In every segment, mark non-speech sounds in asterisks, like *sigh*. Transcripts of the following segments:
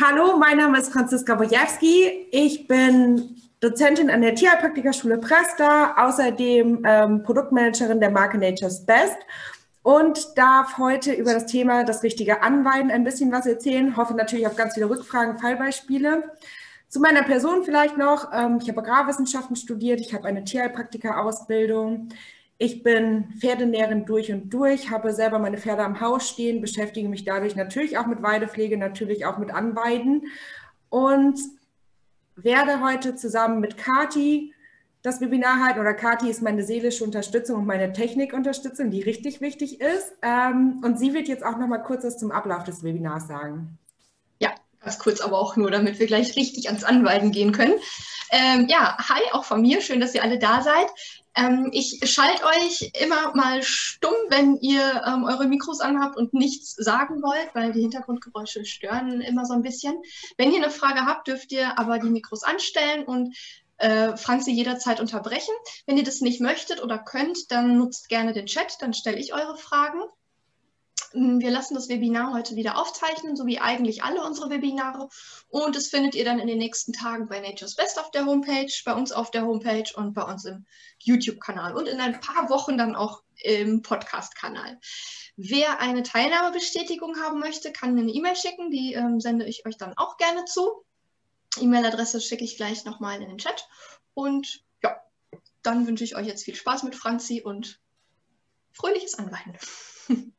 Hallo, mein Name ist Franziska Wojewski. Ich bin Dozentin an der Tierheilpraktikerschule Presta, außerdem ähm, Produktmanagerin der Marke Nature's Best und darf heute über das Thema das richtige Anweiden ein bisschen was erzählen. Hoffe natürlich auf ganz viele Rückfragen, Fallbeispiele. Zu meiner Person vielleicht noch. Ähm, ich habe Agrarwissenschaften studiert, ich habe eine Tierheilpraktiker-Ausbildung. Ich bin Pferdenäherin durch und durch, habe selber meine Pferde am Haus stehen, beschäftige mich dadurch natürlich auch mit Weidepflege, natürlich auch mit Anweiden und werde heute zusammen mit Kati das Webinar halten. Oder Kati ist meine seelische Unterstützung und meine Technikunterstützung, die richtig wichtig ist. Ähm, und sie wird jetzt auch noch mal kurz was zum Ablauf des Webinars sagen. Ja, ganz kurz, aber auch nur, damit wir gleich richtig ans Anweiden gehen können. Ähm, ja, hi, auch von mir. Schön, dass ihr alle da seid. Ähm, ich schalte euch immer mal stumm, wenn ihr ähm, eure Mikros anhabt und nichts sagen wollt, weil die Hintergrundgeräusche stören immer so ein bisschen. Wenn ihr eine Frage habt, dürft ihr aber die Mikros anstellen und äh, Franzi jederzeit unterbrechen. Wenn ihr das nicht möchtet oder könnt, dann nutzt gerne den Chat, dann stelle ich eure Fragen. Wir lassen das Webinar heute wieder aufzeichnen, so wie eigentlich alle unsere Webinare. Und das findet ihr dann in den nächsten Tagen bei Nature's Best auf der Homepage, bei uns auf der Homepage und bei uns im YouTube-Kanal und in ein paar Wochen dann auch im Podcast-Kanal. Wer eine Teilnahmebestätigung haben möchte, kann mir eine E-Mail schicken. Die ähm, sende ich euch dann auch gerne zu. E-Mail-Adresse schicke ich gleich nochmal in den Chat. Und ja, dann wünsche ich euch jetzt viel Spaß mit Franzi und fröhliches Anweiden. *laughs*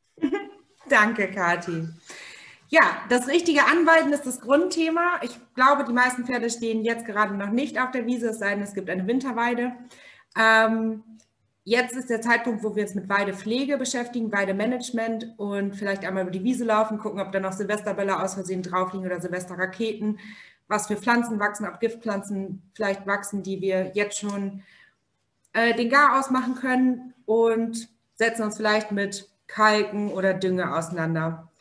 Danke, Kathi. Ja, das richtige Anweiden ist das Grundthema. Ich glaube, die meisten Pferde stehen jetzt gerade noch nicht auf der Wiese, es sei denn, es gibt eine Winterweide. Ähm, jetzt ist der Zeitpunkt, wo wir uns mit Weidepflege beschäftigen, Weidemanagement und vielleicht einmal über die Wiese laufen, gucken, ob da noch Silvesterbälle aus Versehen drauf liegen oder Silvesterraketen, was für Pflanzen wachsen, ob Giftpflanzen vielleicht wachsen, die wir jetzt schon äh, den Gar ausmachen können und setzen uns vielleicht mit Kalken oder Dünge auseinander.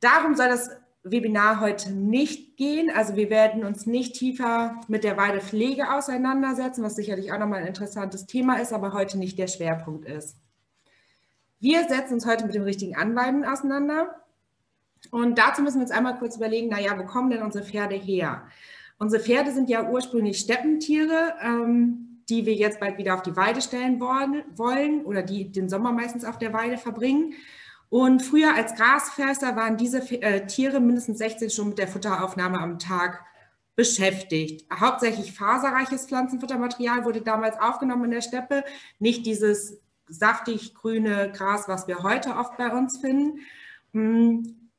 Darum soll das Webinar heute nicht gehen. Also wir werden uns nicht tiefer mit der Weidepflege auseinandersetzen, was sicherlich auch nochmal ein interessantes Thema ist, aber heute nicht der Schwerpunkt ist. Wir setzen uns heute mit dem richtigen Anweiden auseinander. Und dazu müssen wir uns einmal kurz überlegen, naja, wo kommen denn unsere Pferde her? Unsere Pferde sind ja ursprünglich Steppentiere. Ähm, die wir jetzt bald wieder auf die Weide stellen wollen oder die den Sommer meistens auf der Weide verbringen. Und früher als Grasfresser waren diese äh, Tiere mindestens 16 Stunden mit der Futteraufnahme am Tag beschäftigt. Hauptsächlich faserreiches Pflanzenfuttermaterial wurde damals aufgenommen in der Steppe, nicht dieses saftig grüne Gras, was wir heute oft bei uns finden. Hm,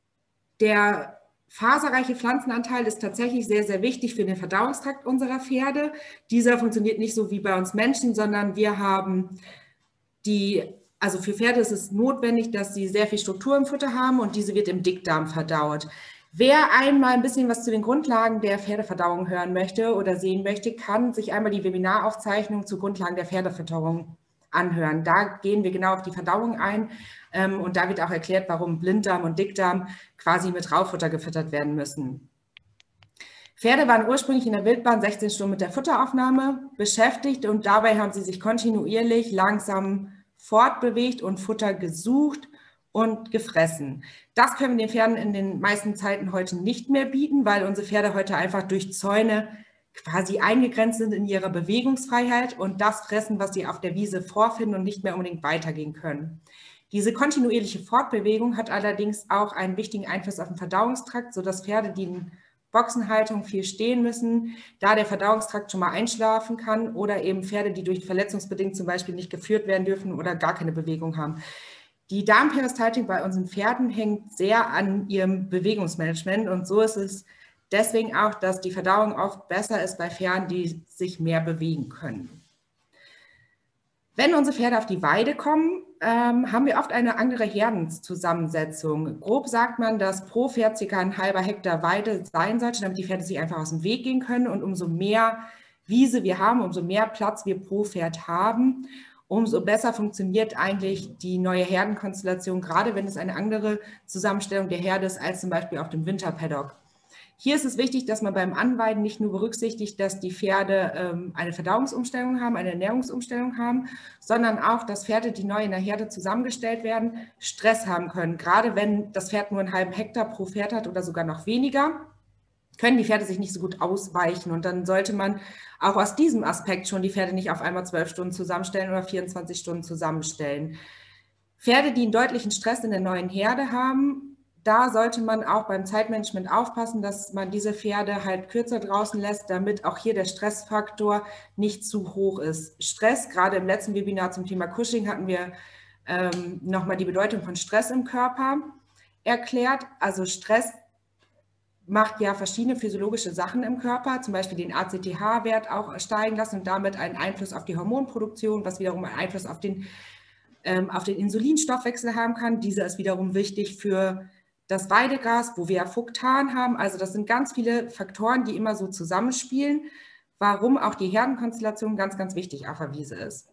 der faserreiche Pflanzenanteil ist tatsächlich sehr, sehr wichtig für den Verdauungstrakt unserer Pferde. Dieser funktioniert nicht so wie bei uns Menschen, sondern wir haben die, also für Pferde ist es notwendig, dass sie sehr viel Struktur im Futter haben und diese wird im Dickdarm verdaut. Wer einmal ein bisschen was zu den Grundlagen der Pferdeverdauung hören möchte oder sehen möchte, kann sich einmal die Webinaraufzeichnung zu Grundlagen der Pferdefütterung anhören. Da gehen wir genau auf die Verdauung ein ähm, und da wird auch erklärt, warum Blinddarm und Dickdarm quasi mit Raufutter gefüttert werden müssen. Pferde waren ursprünglich in der Wildbahn 16 Stunden mit der Futteraufnahme beschäftigt und dabei haben sie sich kontinuierlich langsam fortbewegt und Futter gesucht und gefressen. Das können wir den Pferden in den meisten Zeiten heute nicht mehr bieten, weil unsere Pferde heute einfach durch Zäune quasi eingegrenzt sind in ihrer Bewegungsfreiheit und das fressen, was sie auf der Wiese vorfinden und nicht mehr unbedingt weitergehen können. Diese kontinuierliche Fortbewegung hat allerdings auch einen wichtigen Einfluss auf den Verdauungstrakt, sodass Pferde, die in Boxenhaltung viel stehen müssen, da der Verdauungstrakt schon mal einschlafen kann oder eben Pferde, die durch verletzungsbedingt zum Beispiel nicht geführt werden dürfen oder gar keine Bewegung haben. Die Darmperistaltik bei unseren Pferden hängt sehr an ihrem Bewegungsmanagement und so ist es Deswegen auch, dass die Verdauung oft besser ist bei Pferden, die sich mehr bewegen können. Wenn unsere Pferde auf die Weide kommen, ähm, haben wir oft eine andere Herdenzusammensetzung. Grob sagt man, dass pro Pferd ca. ein halber Hektar Weide sein sollte, damit die Pferde sich einfach aus dem Weg gehen können. Und umso mehr Wiese wir haben, umso mehr Platz wir pro Pferd haben, umso besser funktioniert eigentlich die neue Herdenkonstellation, gerade wenn es eine andere Zusammenstellung der Herde ist als zum Beispiel auf dem Winterpaddock. Hier ist es wichtig, dass man beim Anweiden nicht nur berücksichtigt, dass die Pferde ähm, eine Verdauungsumstellung haben, eine Ernährungsumstellung haben, sondern auch, dass Pferde, die neu in der Herde zusammengestellt werden, Stress haben können. Gerade wenn das Pferd nur einen halben Hektar pro Pferd hat oder sogar noch weniger. können die Pferde sich nicht so gut ausweichen. Und dann sollte man auch aus diesem Aspekt schon die Pferde nicht auf einmal zwölf Stunden zusammenstellen oder 24 Stunden zusammenstellen. Pferde, die einen deutlichen Stress in der neuen Herde haben, da sollte man auch beim Zeitmanagement aufpassen, dass man diese Pferde halt kürzer draußen lässt, damit auch hier der Stressfaktor nicht zu hoch ist. Stress, gerade im letzten Webinar zum Thema Cushing hatten wir ähm, nochmal die Bedeutung von Stress im Körper erklärt. Also Stress macht ja verschiedene physiologische Sachen im Körper, zum Beispiel den ACTH-Wert auch steigen lassen und damit einen Einfluss auf die Hormonproduktion, was wiederum einen Einfluss auf den, ähm, auf den Insulinstoffwechsel haben kann. Dieser ist wiederum wichtig für das Weidegras, wo wir Fuktan haben. Also das sind ganz viele Faktoren, die immer so zusammenspielen, warum auch die Herdenkonstellation ganz, ganz wichtig auf der Wiese ist.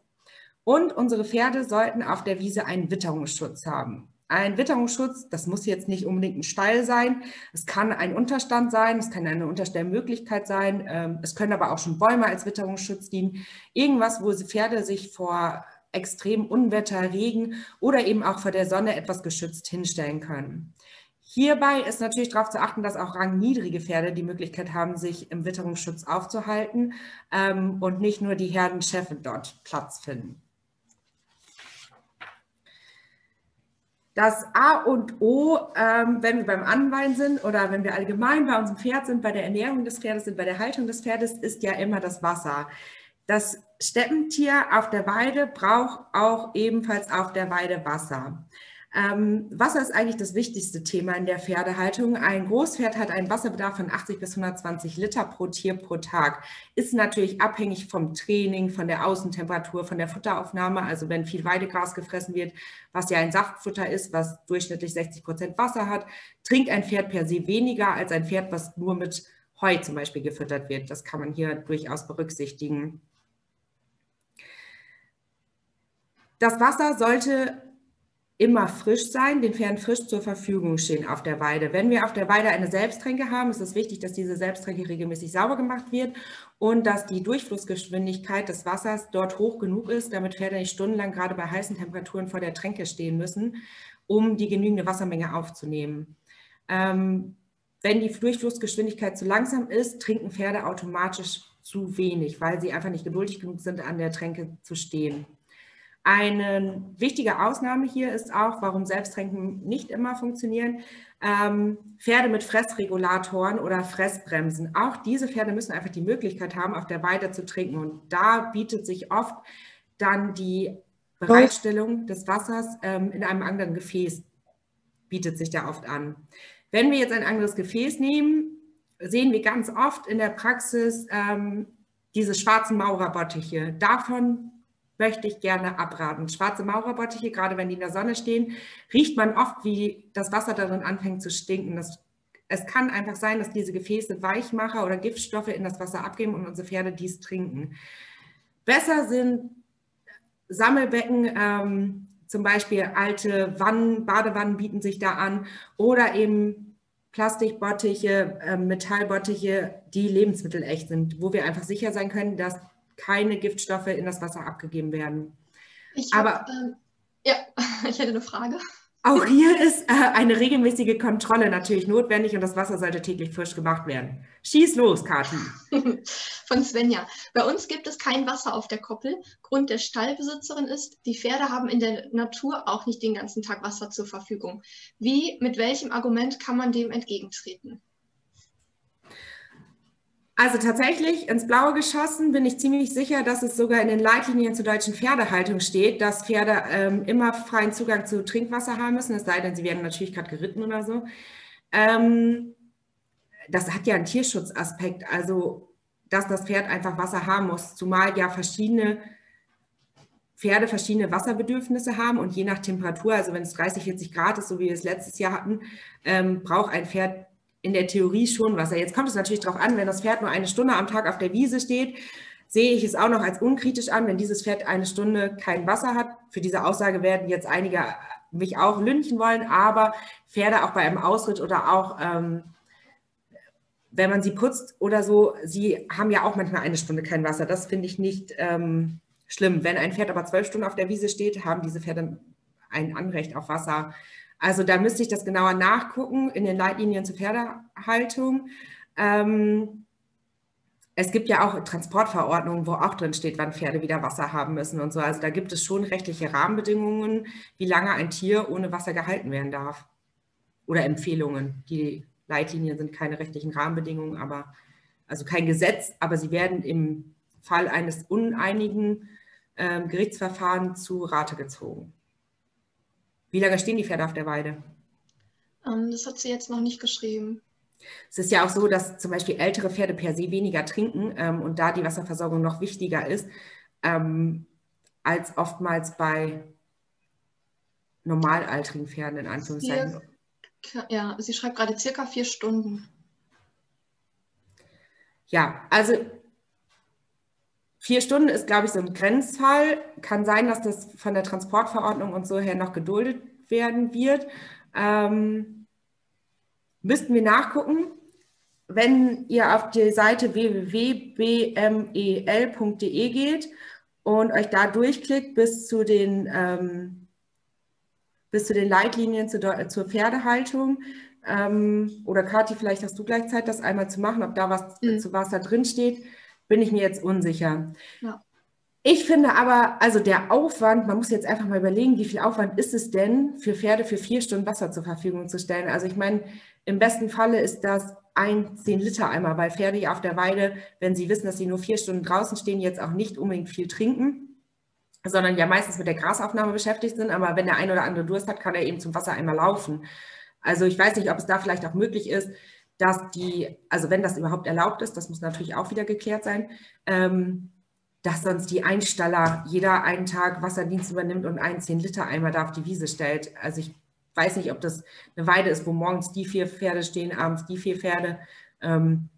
Und unsere Pferde sollten auf der Wiese einen Witterungsschutz haben. Ein Witterungsschutz, das muss jetzt nicht unbedingt ein Stall sein. Es kann ein Unterstand sein, es kann eine Unterstellmöglichkeit sein. Ähm, es können aber auch schon Bäume als Witterungsschutz dienen. Irgendwas, wo Pferde sich vor extrem Unwetter, Regen oder eben auch vor der Sonne etwas geschützt hinstellen können. Hierbei ist natürlich darauf zu achten, dass auch rangniedrige Pferde die Möglichkeit haben, sich im Witterungsschutz aufzuhalten ähm, und nicht nur die Herdenchefe dort Platz finden. Das A und O, ähm, wenn wir beim Anwein sind oder wenn wir allgemein bei unserem Pferd sind, bei der Ernährung des Pferdes sind, bei der Haltung des Pferdes, ist ja immer das Wasser. Das Steppentier auf der Weide braucht auch ebenfalls auf der Weide Wasser. Ähm, Wasser ist eigentlich das wichtigste Thema in der Pferdehaltung. Ein Großpferd hat einen Wasserbedarf von 80 bis 120 Liter pro Tier pro Tag. Ist natürlich abhängig vom Training, von der Außentemperatur, von der Futteraufnahme. Also wenn viel Weidegras gefressen wird, was ja ein Saftfutter ist, was durchschnittlich 60 Prozent Wasser hat, trinkt ein Pferd per se weniger als ein Pferd, was nur mit Heu zum Beispiel gefüttert wird. Das kann man hier durchaus berücksichtigen. Das Wasser sollte immer frisch sein, den Pferden frisch zur Verfügung stehen auf der Weide. Wenn wir auf der Weide eine Selbsttränke haben, ist es wichtig, dass diese Selbsttränke regelmäßig sauber gemacht wird und dass die Durchflussgeschwindigkeit des Wassers dort hoch genug ist, damit Pferde nicht stundenlang gerade bei heißen Temperaturen vor der Tränke stehen müssen, um die genügende Wassermenge aufzunehmen. Ähm, wenn die Durchflussgeschwindigkeit zu langsam ist, trinken Pferde automatisch zu wenig, weil sie einfach nicht geduldig genug sind, an der Tränke zu stehen. Eine wichtige Ausnahme hier ist auch, warum Selbsttränken nicht immer funktionieren, ähm, Pferde mit Fressregulatoren oder Fressbremsen. Auch diese Pferde müssen einfach die Möglichkeit haben, auf der Weide zu trinken. Und da bietet sich oft dann die Bereitstellung des Wassers ähm, in einem anderen Gefäß, bietet sich da oft an. Wenn wir jetzt ein anderes Gefäß nehmen, sehen wir ganz oft in der Praxis ähm, diese schwarzen Maurerbottiche. Davon möchte ich gerne abraten. Schwarze Maurerbottiche, gerade wenn die in der Sonne stehen, riecht man oft, wie das Wasser darin anfängt zu stinken. Das, es kann einfach sein, dass diese Gefäße Weichmacher oder Giftstoffe in das Wasser abgeben und unsere Pferde dies trinken. Besser sind Sammelbecken, ähm, zum Beispiel alte Wannen, Badewannen bieten sich da an oder eben Plastikbottiche, äh, Metallbottiche, die lebensmittelecht sind, wo wir einfach sicher sein können, dass keine Giftstoffe in das Wasser abgegeben werden. Ich Aber ähm, ja, *laughs* ich hätte eine Frage. Auch hier ist äh, eine regelmäßige Kontrolle natürlich notwendig und das Wasser sollte täglich frisch gemacht werden. Schieß los, Kathi. *laughs* Von Svenja. Bei uns gibt es kein Wasser auf der Koppel. Grund der Stallbesitzerin ist, die Pferde haben in der Natur auch nicht den ganzen Tag Wasser zur Verfügung. Wie, mit welchem Argument kann man dem entgegentreten? Also tatsächlich ins Blaue geschossen bin ich ziemlich sicher, dass es sogar in den Leitlinien zur deutschen Pferdehaltung steht, dass Pferde ähm, immer freien Zugang zu Trinkwasser haben müssen, es sei denn, sie werden natürlich gerade geritten oder so. Ähm, das hat ja einen Tierschutzaspekt, also dass das Pferd einfach Wasser haben muss, zumal ja verschiedene Pferde verschiedene Wasserbedürfnisse haben und je nach Temperatur, also wenn es 30, 40 Grad ist, so wie wir es letztes Jahr hatten, ähm, braucht ein Pferd in der Theorie schon Wasser. Jetzt kommt es natürlich darauf an, wenn das Pferd nur eine Stunde am Tag auf der Wiese steht, sehe ich es auch noch als unkritisch an, wenn dieses Pferd eine Stunde kein Wasser hat. Für diese Aussage werden jetzt einige mich auch lünchen wollen, aber Pferde auch bei einem Ausritt oder auch ähm, wenn man sie putzt oder so, sie haben ja auch manchmal eine Stunde kein Wasser. Das finde ich nicht ähm, schlimm. Wenn ein Pferd aber zwölf Stunden auf der Wiese steht, haben diese Pferde ein Anrecht auf Wasser. Also da müsste ich das genauer nachgucken in den Leitlinien zur Pferdehaltung. Ähm, es gibt ja auch Transportverordnungen, wo auch drin steht, wann Pferde wieder Wasser haben müssen und so. Also da gibt es schon rechtliche Rahmenbedingungen, wie lange ein Tier ohne Wasser gehalten werden darf. Oder Empfehlungen. Die Leitlinien sind keine rechtlichen Rahmenbedingungen, aber also kein Gesetz, aber sie werden im Fall eines uneinigen äh, Gerichtsverfahrens zu Rate gezogen. Wie lange stehen die Pferde auf der Weide? Ähm, das hat sie jetzt noch nicht geschrieben. Es ist ja auch so, dass zum Beispiel ältere Pferde per se weniger trinken ähm, und da die Wasserversorgung noch wichtiger ist, ähm, als oftmals bei normalaltrigen Pferden in Anführungszeichen. ja, sie schreibt gerade circa vier Stunden. Ja, also vier Stunden ist, glaube ich, so ein Grenzfall. Kann sein, dass das von der Transportverordnung und so her noch geduldet werden wird. Ähm, müssten wir nachgucken. Wenn ihr auf die Seite www.bmel.de geht und euch da durchklickt bis zu den, ähm, bis zu den Leitlinien zur, zur Pferdehaltung, ähm, oder Kathi, vielleicht hast du gleich Zeit, das einmal zu machen, ob da was mhm. zu Wasser drin steht, bin ich mir jetzt unsicher. Ja. Ich finde aber, also der Aufwand, man muss jetzt einfach mal überlegen, wie viel Aufwand ist es denn, für Pferde für vier Stunden Wasser zur Verfügung zu stellen. Also ich meine, im besten Falle ist das ein 10-Liter-Eimer, weil Pferde ja auf der Weide, wenn sie wissen, dass sie nur vier Stunden draußen stehen, jetzt auch nicht unbedingt viel trinken, sondern ja meistens mit der Grasaufnahme beschäftigt sind. Aber wenn der ein oder andere Durst hat, kann er eben zum Wassereimer laufen. Also ich weiß nicht, ob es da vielleicht auch möglich ist, dass die, also wenn das überhaupt erlaubt ist, das muss natürlich auch wieder geklärt sein, ähm, dass sonst die Einstaller jeder einen Tag Wasserdienst übernimmt und einen 10-Liter-Eimer da auf die Wiese stellt. Also ich weiß nicht, ob das eine Weide ist, wo morgens die vier Pferde stehen, abends die vier Pferde. Ähm,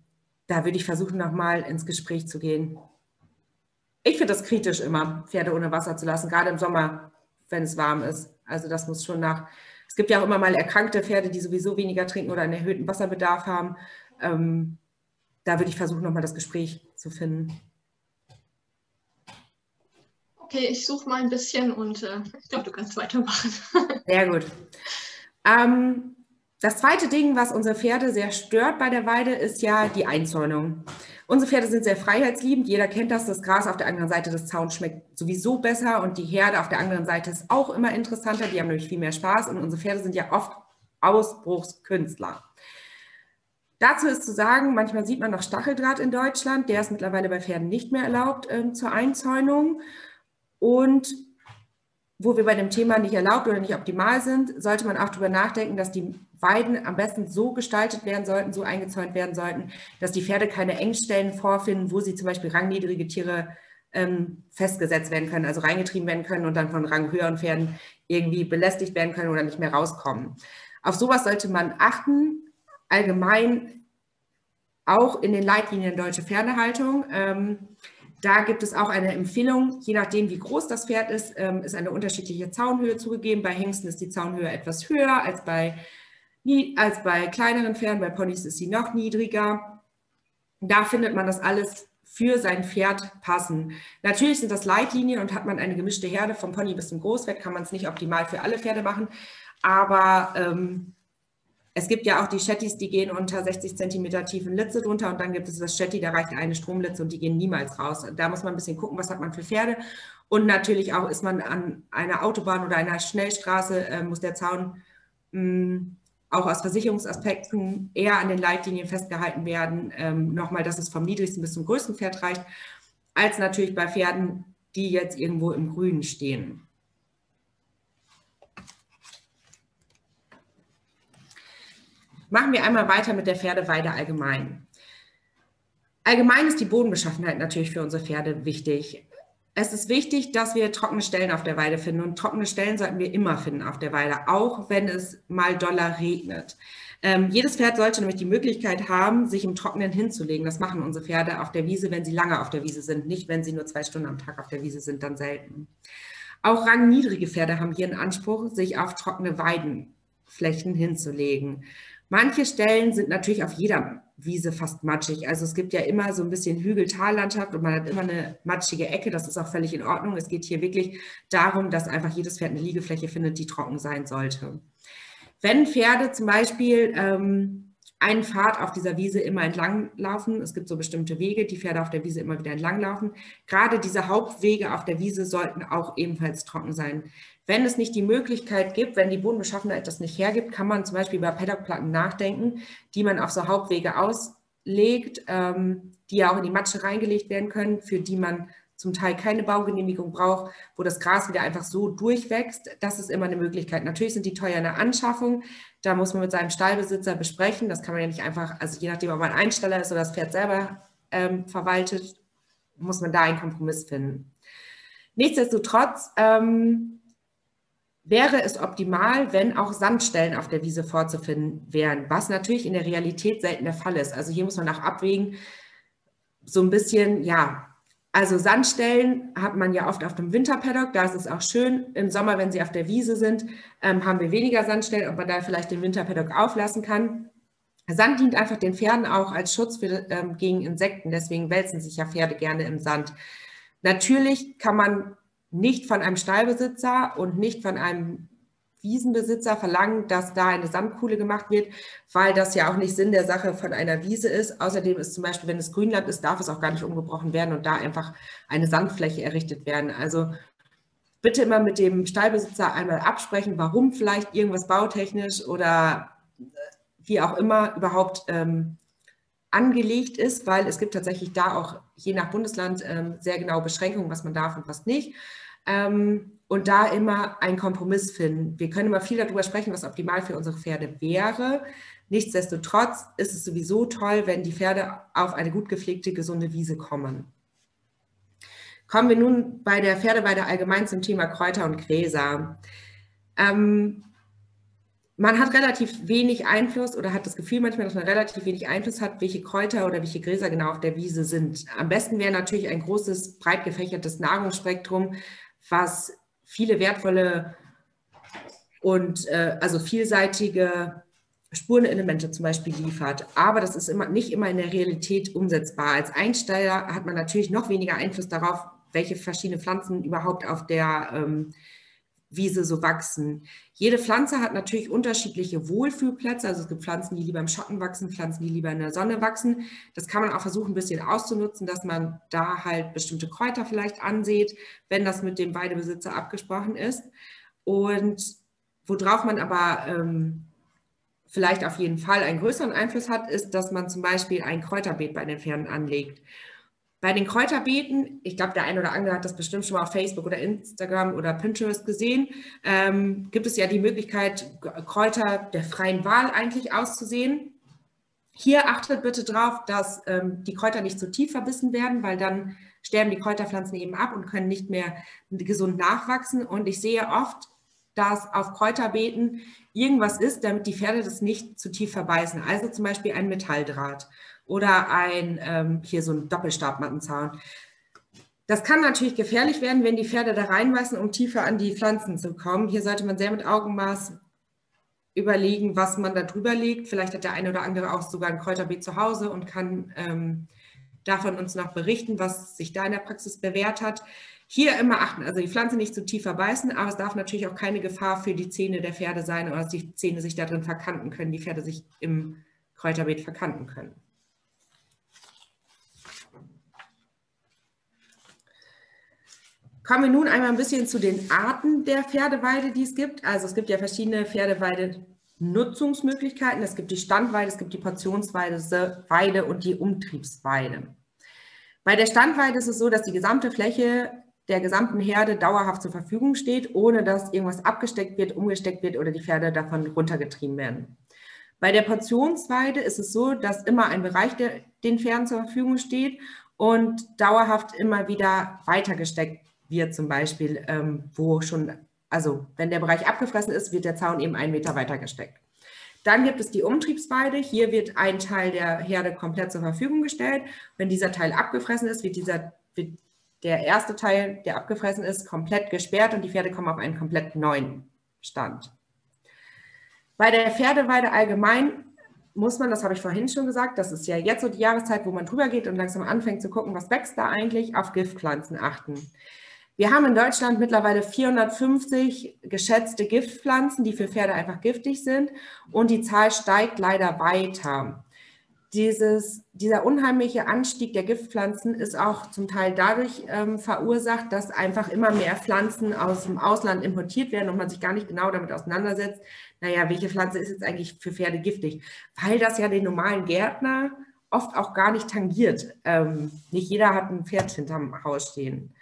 da würde ich versuchen, nochmal ins Gespräch zu gehen. Ich finde das kritisch immer, Pferde ohne Wasser zu lassen, gerade im Sommer, wenn es warm ist. Also das muss schon nach, es gibt ja auch immer mal erkrankte Pferde, die sowieso weniger trinken oder einen erhöhten Wasserbedarf haben. Ähm, da würde ich versuchen, nochmal das Gespräch zu finden. Okay, ich suche mal ein bisschen und äh, ich glaube, du kannst weitermachen. Sehr gut. Ähm, das zweite Ding, was unsere Pferde sehr stört bei der Weide, ist ja die Einzäunung. Unsere Pferde sind sehr freiheitsliebend. Jeder kennt das. Das Gras auf der anderen Seite des Zauns schmeckt sowieso besser und die Herde auf der anderen Seite ist auch immer interessanter. Die haben nämlich viel mehr Spaß und unsere Pferde sind ja oft Ausbruchskünstler. Dazu ist zu sagen, manchmal sieht man noch Stacheldraht in Deutschland. Der ist mittlerweile bei Pferden nicht mehr erlaubt ähm, zur Einzäunung. Und wo wir bei dem Thema nicht erlaubt oder nicht optimal sind, sollte man auch darüber nachdenken, dass die Weiden am besten so gestaltet werden sollten, so eingezäunt werden sollten, dass die Pferde keine Engstellen vorfinden, wo sie zum Beispiel rangniedrige Tiere ähm, festgesetzt werden können, also reingetrieben werden können und dann von ranghöheren Pferden irgendwie belästigt werden können oder nicht mehr rauskommen. Auf sowas sollte man achten. Allgemein auch in den Leitlinien Deutsche Pferdehaltung. Ähm, da gibt es auch eine Empfehlung, je nachdem, wie groß das Pferd ist, ähm, ist eine unterschiedliche Zaunhöhe zugegeben. Bei Hengsten ist die Zaunhöhe etwas höher als bei, als bei kleineren Pferden. Bei Ponys ist sie noch niedriger. Da findet man das alles für sein Pferd passen. Natürlich sind das Leitlinien und hat man eine gemischte Herde vom Pony bis zum Großpferd, kann man es nicht optimal für alle Pferde machen. Aber ähm, es gibt ja auch die Shetties, die gehen unter 60 Zentimeter tiefen Litze drunter und dann gibt es das Shetty, da reicht eine Stromlitze und die gehen niemals raus. Da muss man ein bisschen gucken, was hat man für Pferde. Und natürlich auch ist man an einer Autobahn oder einer Schnellstraße, äh, muss der Zaun mh, mm, auch aus Versicherungsaspekten eher an den Leitlinien festgehalten werden. Ähm, Nochmal, dass es vom niedrigsten bis zum größten Pferd reicht, als natürlich bei Pferden, die jetzt irgendwo im Grünen stehen. Machen wir einmal weiter mit der Pferdeweide allgemein. Allgemein ist die Bodenbeschaffenheit natürlich für unsere Pferde wichtig. Es ist wichtig, dass wir trockene Stellen auf der Weide finden und trockene Stellen sollten wir immer finden auf der Weide, auch wenn es mal doller regnet. Ähm, jedes Pferd sollte nämlich die Möglichkeit haben, sich im Trockenen hinzulegen. Das machen unsere Pferde auf der Wiese, wenn sie lange auf der Wiese sind, nicht wenn sie nur zwei Stunden am Tag auf der Wiese sind, dann selten. Auch rangniedrige Pferde haben hier einen Anspruch, sich auf trockene Weidenflächen hinzulegen. Manche Stellen sind natürlich auf jeder Wiese fast matschig. Also es gibt ja immer so ein bisschen Hügel-Tallandschaft und man hat immer eine matschige Ecke. Das ist auch völlig in Ordnung. Es geht hier wirklich darum, dass einfach jedes Pferd eine Liegefläche findet, die trocken sein sollte. Wenn Pferde zum Beispiel ähm, einen Pfad auf dieser Wiese immer entlang laufen. Es gibt so bestimmte Wege, die Pferde auf der Wiese immer wieder entlang laufen. Gerade diese Hauptwege auf der Wiese sollten auch ebenfalls trocken sein. Wenn es nicht die Möglichkeit gibt, wenn die Bodenbeschaffenheit das nicht hergibt, kann man zum Beispiel über Paddockplatten nachdenken, die man auf so Hauptwege auslegt, ähm, die ja auch in die Matsche reingelegt werden können, für die man zum Teil keine Baugenehmigung braucht, wo das Gras wieder einfach so durchwächst. Das ist immer eine Möglichkeit. Natürlich sind die teuer in der Anschaffung. Da muss man mit seinem Stallbesitzer besprechen. Das kann man ja nicht einfach, also je nachdem, ob man Einsteller ist oder das Pferd selber ähm, verwaltet, muss man da einen Kompromiss finden. Nichtsdestotrotz ähm, wäre es optimal, wenn auch Sandstellen auf der Wiese vorzufinden wären, was natürlich in der Realität selten der Fall ist. Also hier muss man auch abwägen, so ein bisschen, ja, also Sandstellen hat man ja oft auf dem Winterpaddock, da ist es auch schön. Im Sommer, wenn sie auf der Wiese sind, ähm, haben wir weniger Sandstellen, ob man da vielleicht den Winterpaddock auflassen kann. Sand dient einfach den Pferden auch als Schutz für, ähm, gegen Insekten, deswegen wälzen sich ja Pferde gerne im Sand. Natürlich kann man nicht von einem Stallbesitzer und nicht von einem Wiesenbesitzer verlangen, dass da eine Sandkuhle gemacht wird, weil das ja auch nicht Sinn der Sache von einer Wiese ist. Außerdem ist zum Beispiel, wenn es Grünland ist, darf es auch gar nicht umgebrochen werden und da einfach eine Sandfläche errichtet werden. Also bitte immer mit dem Stallbesitzer einmal absprechen, warum vielleicht irgendwas bautechnisch oder äh, wie auch immer überhaupt ähm, angelegt ist, weil es gibt tatsächlich da auch je nach Bundesland ähm, sehr genau Beschränkungen, was man darf und was nicht. Ähm, und da immer einen Kompromiss finden. Wir können immer viel darüber sprechen, was optimal für unsere Pferde wäre. Nichtsdestotrotz ist es sowieso toll, wenn die Pferde auf eine gut gepflegte, gesunde Wiese kommen. Kommen wir nun bei der Pferdeweide allgemein zum Thema Kräuter und Gräser. Ähm, man hat relativ wenig Einfluss oder hat das Gefühl manchmal, dass man relativ wenig Einfluss hat, welche Kräuter oder welche Gräser genau auf der Wiese sind. Am besten wäre natürlich ein großes, breit gefächertes Nahrungsspektrum, was viele wertvolle und äh, also vielseitige Spurenelemente zum Beispiel liefert. Aber das ist immer, nicht immer in der Realität umsetzbar. Als Einsteiger hat man natürlich noch weniger Einfluss darauf, welche verschiedenen Pflanzen überhaupt auf der ähm, Wiese so wachsen. Jede Pflanze hat natürlich unterschiedliche Wohlfühlplätze. Also es gibt Pflanzen, die lieber im Schatten wachsen, Pflanzen, die lieber in der Sonne wachsen. Das kann man auch versuchen, ein bisschen auszunutzen, dass man da halt bestimmte Kräuter vielleicht ansieht, wenn das mit dem Weidebesitzer abgesprochen ist. Und worauf man aber ähm, vielleicht auf jeden Fall einen größeren Einfluss hat, ist, dass man zum Beispiel ein Kräuterbeet bei den Pferden anlegt. Bei den Kräuterbeeten, ich glaube, der eine oder andere hat das bestimmt schon mal auf Facebook oder Instagram oder Pinterest gesehen, ähm, gibt es ja die Möglichkeit, Kräuter der freien Wahl eigentlich auszusehen. Hier achtet bitte darauf, dass ähm, die Kräuter nicht zu tief verbissen werden, weil dann sterben die Kräuterpflanzen eben ab und können nicht mehr gesund nachwachsen. Und ich sehe oft, dass auf Kräuterbeeten irgendwas ist, damit die Pferde das nicht zu tief verbeißen. Also zum Beispiel ein Metalldraht oder ein, ähm, hier so ein Doppelstabmattenzaun. Das kann natürlich gefährlich werden, wenn die Pferde da reinbeißen, um tiefer an die Pflanzen zu kommen. Hier sollte man sehr mit Augenmaß überlegen, was man da drüber legt. Vielleicht hat der eine oder andere auch sogar ein Kräuterbeet zu Hause und kann ähm, davon uns noch berichten, was sich da in der Praxis bewährt hat. Hier immer achten, also die Pflanze nicht zu tief verbeißen, aber es darf natürlich auch keine Gefahr für die Zähne der Pferde sein oder dass die Zähne sich darin verkanten können, die Pferde sich im Kräuterbeet verkanten können. Kommen wir nun einmal ein bisschen zu den Arten der Pferdeweide, die es gibt. Also es gibt ja verschiedene Pferdeweide-Nutzungsmöglichkeiten. Es gibt die Standweide, es gibt die Portionsweide Weide und die Umtriebsweide. Bei der Standweide ist es so, dass die gesamte Fläche der gesamten Herde dauerhaft zur Verfügung steht, ohne dass irgendwas abgesteckt wird, umgesteckt wird oder die Pferde davon runtergetrieben werden. Bei der Portionsweide ist es so, dass immer ein Bereich der, den Pferden zur Verfügung steht und dauerhaft immer wieder weitergesteckt wird zum Beispiel, ähm, wo schon, also wenn der Bereich abgefressen ist, wird der Zaun eben einen Meter weiter gesteckt. Dann gibt es die Umtriebsweide. Hier wird ein Teil der Herde komplett zur Verfügung gestellt. Wenn dieser Teil abgefressen ist, wird, dieser, wird der erste Teil, der abgefressen ist, komplett gesperrt und die Pferde kommen auf einen komplett neuen Stand. Bei der Pferdeweide allgemein muss man, das habe ich vorhin schon gesagt, das ist ja jetzt so die Jahreszeit, wo man drüber geht und langsam anfängt zu gucken, was wächst da eigentlich, auf Giftpflanzen achten. Wir haben in Deutschland mittlerweile 450 geschätzte Giftpflanzen, die für Pferde einfach giftig sind und die Zahl steigt leider weiter. Dieses, dieser unheimliche Anstieg der Giftpflanzen ist auch zum Teil dadurch ähm, verursacht, dass einfach immer mehr Pflanzen aus dem Ausland importiert werden und man sich gar nicht genau damit auseinandersetzt, naja, welche Pflanze ist jetzt eigentlich für Pferde giftig? Weil das ja den normalen Gärtner oft auch gar nicht tangiert. Ähm, nicht jeder hat ein Pferd hinterm Haus stehen.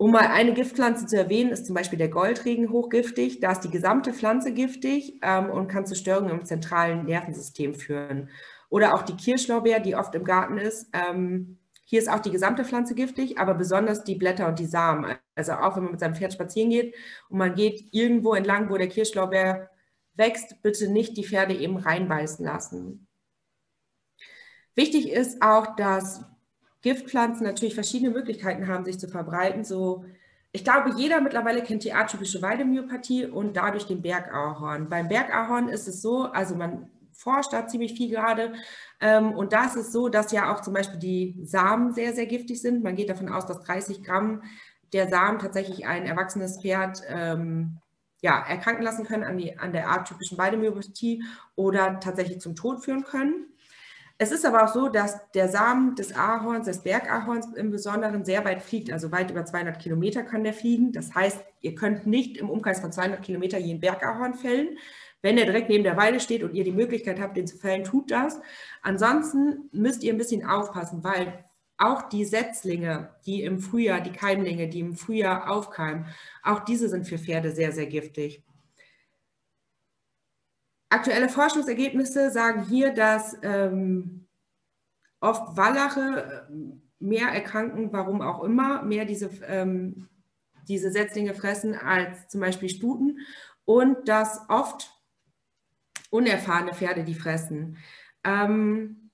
Um mal eine Giftpflanze zu erwähnen, ist zum Beispiel der Goldregen hochgiftig. Da ist die gesamte Pflanze giftig ähm, und kann zu Störungen im zentralen Nervensystem führen. Oder auch die Kirschlorbeer, die oft im Garten ist. Ähm, hier ist auch die gesamte Pflanze giftig, aber besonders die Blätter und die Samen. Also auch wenn man mit seinem Pferd spazieren geht und man geht irgendwo entlang, wo der Kirschlorbeer wächst, bitte nicht die Pferde eben reinbeißen lassen. Wichtig ist auch, dass Giftpflanzen natürlich verschiedene Möglichkeiten haben, sich zu verbreiten. So, ich glaube, jeder mittlerweile kennt die atypische Weidemyopathie und dadurch den Bergahorn. Beim Bergahorn ist es so, also man forscht da ziemlich viel gerade. Ähm, und da ist so, dass ja auch zum Beispiel die Samen sehr, sehr giftig sind. Man geht davon aus, dass 30 Gramm der Samen tatsächlich ein erwachsenes Pferd ähm, ja, erkranken lassen können an, die, an der atypischen Weidemyopathie oder tatsächlich zum Tod führen können. Es ist aber auch so, dass der Samen des Ahorns, des Bergahorns im Besonderen sehr weit fliegt, also weit über 200 Kilometer kann der fliegen. Das heißt, ihr könnt nicht im Umkreis von 200 Kilometer jeden Bergahorn fällen. Wenn er direkt neben der Weide steht und ihr die Möglichkeit habt, den zu fällen, tut das. Ansonsten müsst ihr ein bisschen aufpassen, weil auch die Setzlinge, die im Frühjahr, die Keimlinge, die im Frühjahr aufkeimen, auch diese sind für Pferde sehr, sehr giftig. Aktuelle Forschungsergebnisse sagen hier, dass ähm, oft Wallache äh, mehr erkranken, warum auch immer, mehr diese, ähm, diese Setzlinge fressen als zum Beispiel Stuten und dass oft unerfahrene Pferde die fressen. Ähm,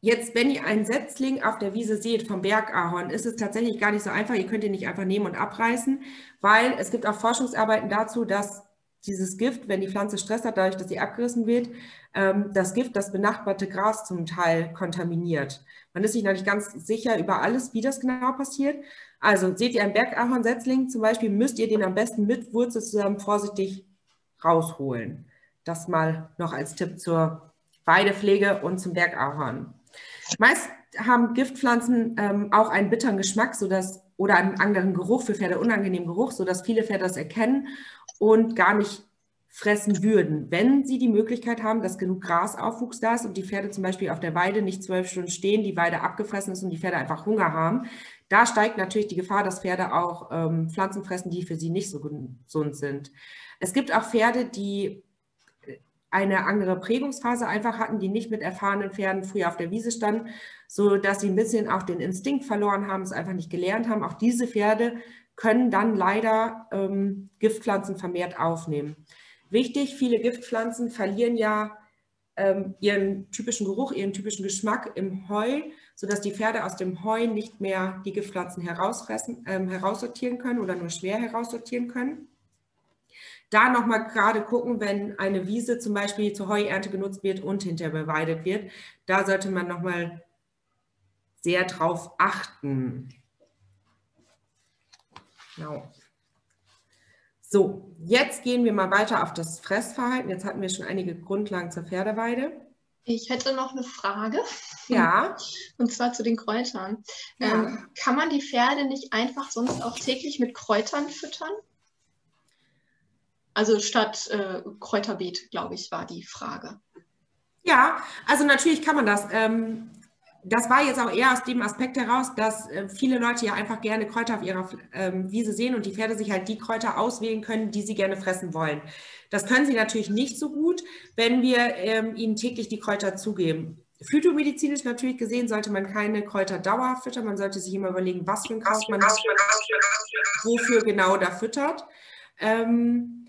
jetzt, wenn ihr einen Setzling auf der Wiese seht vom Bergahorn, ist es tatsächlich gar nicht so einfach. Ihr könnt ihn nicht einfach nehmen und abreißen, weil es gibt auch Forschungsarbeiten dazu, dass dieses Gift, wenn die Pflanze Stress hat, dadurch, dass sie abgerissen wird, ähm, das Gift das benachbarte Gras zum Teil kontaminiert. Man ist sich noch nicht ganz sicher über alles, wie das genau passiert. Also seht ihr einen Bergahornsetzling zum Beispiel, müsst ihr den am besten mit Wurzel zusammen vorsichtig rausholen. Das mal noch als Tipp zur Weidepflege und zum Bergahorn. Meist haben Giftpflanzen ähm, auch einen bitteren Geschmack sodass, oder einen anderen Geruch für Pferde, unangenehmen Geruch, sodass viele Pferde das erkennen und gar nicht fressen würden, wenn sie die Möglichkeit haben, dass genug Grasaufwuchs da ist und die Pferde zum Beispiel auf der Weide nicht zwölf Stunden stehen, die Weide abgefressen ist und die Pferde einfach Hunger haben. Da steigt natürlich die Gefahr, dass Pferde auch ähm, Pflanzen fressen, die für sie nicht so gesund sind. Es gibt auch Pferde, die eine andere Prägungsphase einfach hatten, die nicht mit erfahrenen Pferden früher auf der Wiese standen, so dass sie ein bisschen auch den Instinkt verloren haben, es einfach nicht gelernt haben. Auch diese Pferde können dann leider ähm, Giftpflanzen vermehrt aufnehmen. Wichtig, viele Giftpflanzen verlieren ja ähm, ihren typischen Geruch, ihren typischen Geschmack im Heu, sodass die Pferde aus dem Heu nicht mehr die Giftpflanzen herausfressen, ähm, heraussortieren können oder nur schwer heraussortieren können. Da nochmal gerade gucken, wenn eine Wiese zum Beispiel zur Heuernte genutzt wird und hinterher beweidet wird, da sollte man nochmal sehr drauf achten. Genau. So, jetzt gehen wir mal weiter auf das Fressverhalten. Jetzt hatten wir schon einige Grundlagen zur Pferdeweide. Ich hätte noch eine Frage. Ja. *laughs* Und zwar zu den Kräutern. Ja. Ähm, kann man die Pferde nicht einfach sonst auch täglich mit Kräutern füttern? Also statt äh, Kräuterbeet, glaube ich, war die Frage. Ja, also natürlich kann man das. Ähm, das war jetzt auch eher aus dem Aspekt heraus, dass äh, viele Leute ja einfach gerne Kräuter auf ihrer ähm, Wiese sehen und die Pferde sich halt die Kräuter auswählen können, die sie gerne fressen wollen. Das können sie natürlich nicht so gut, wenn wir ähm, ihnen täglich die Kräuter zugeben. Phytomedizinisch natürlich gesehen sollte man keine Kräuter dauerhaft füttern. Man sollte sich immer überlegen, was für ein Kraut man wofür genau da füttert. Ähm,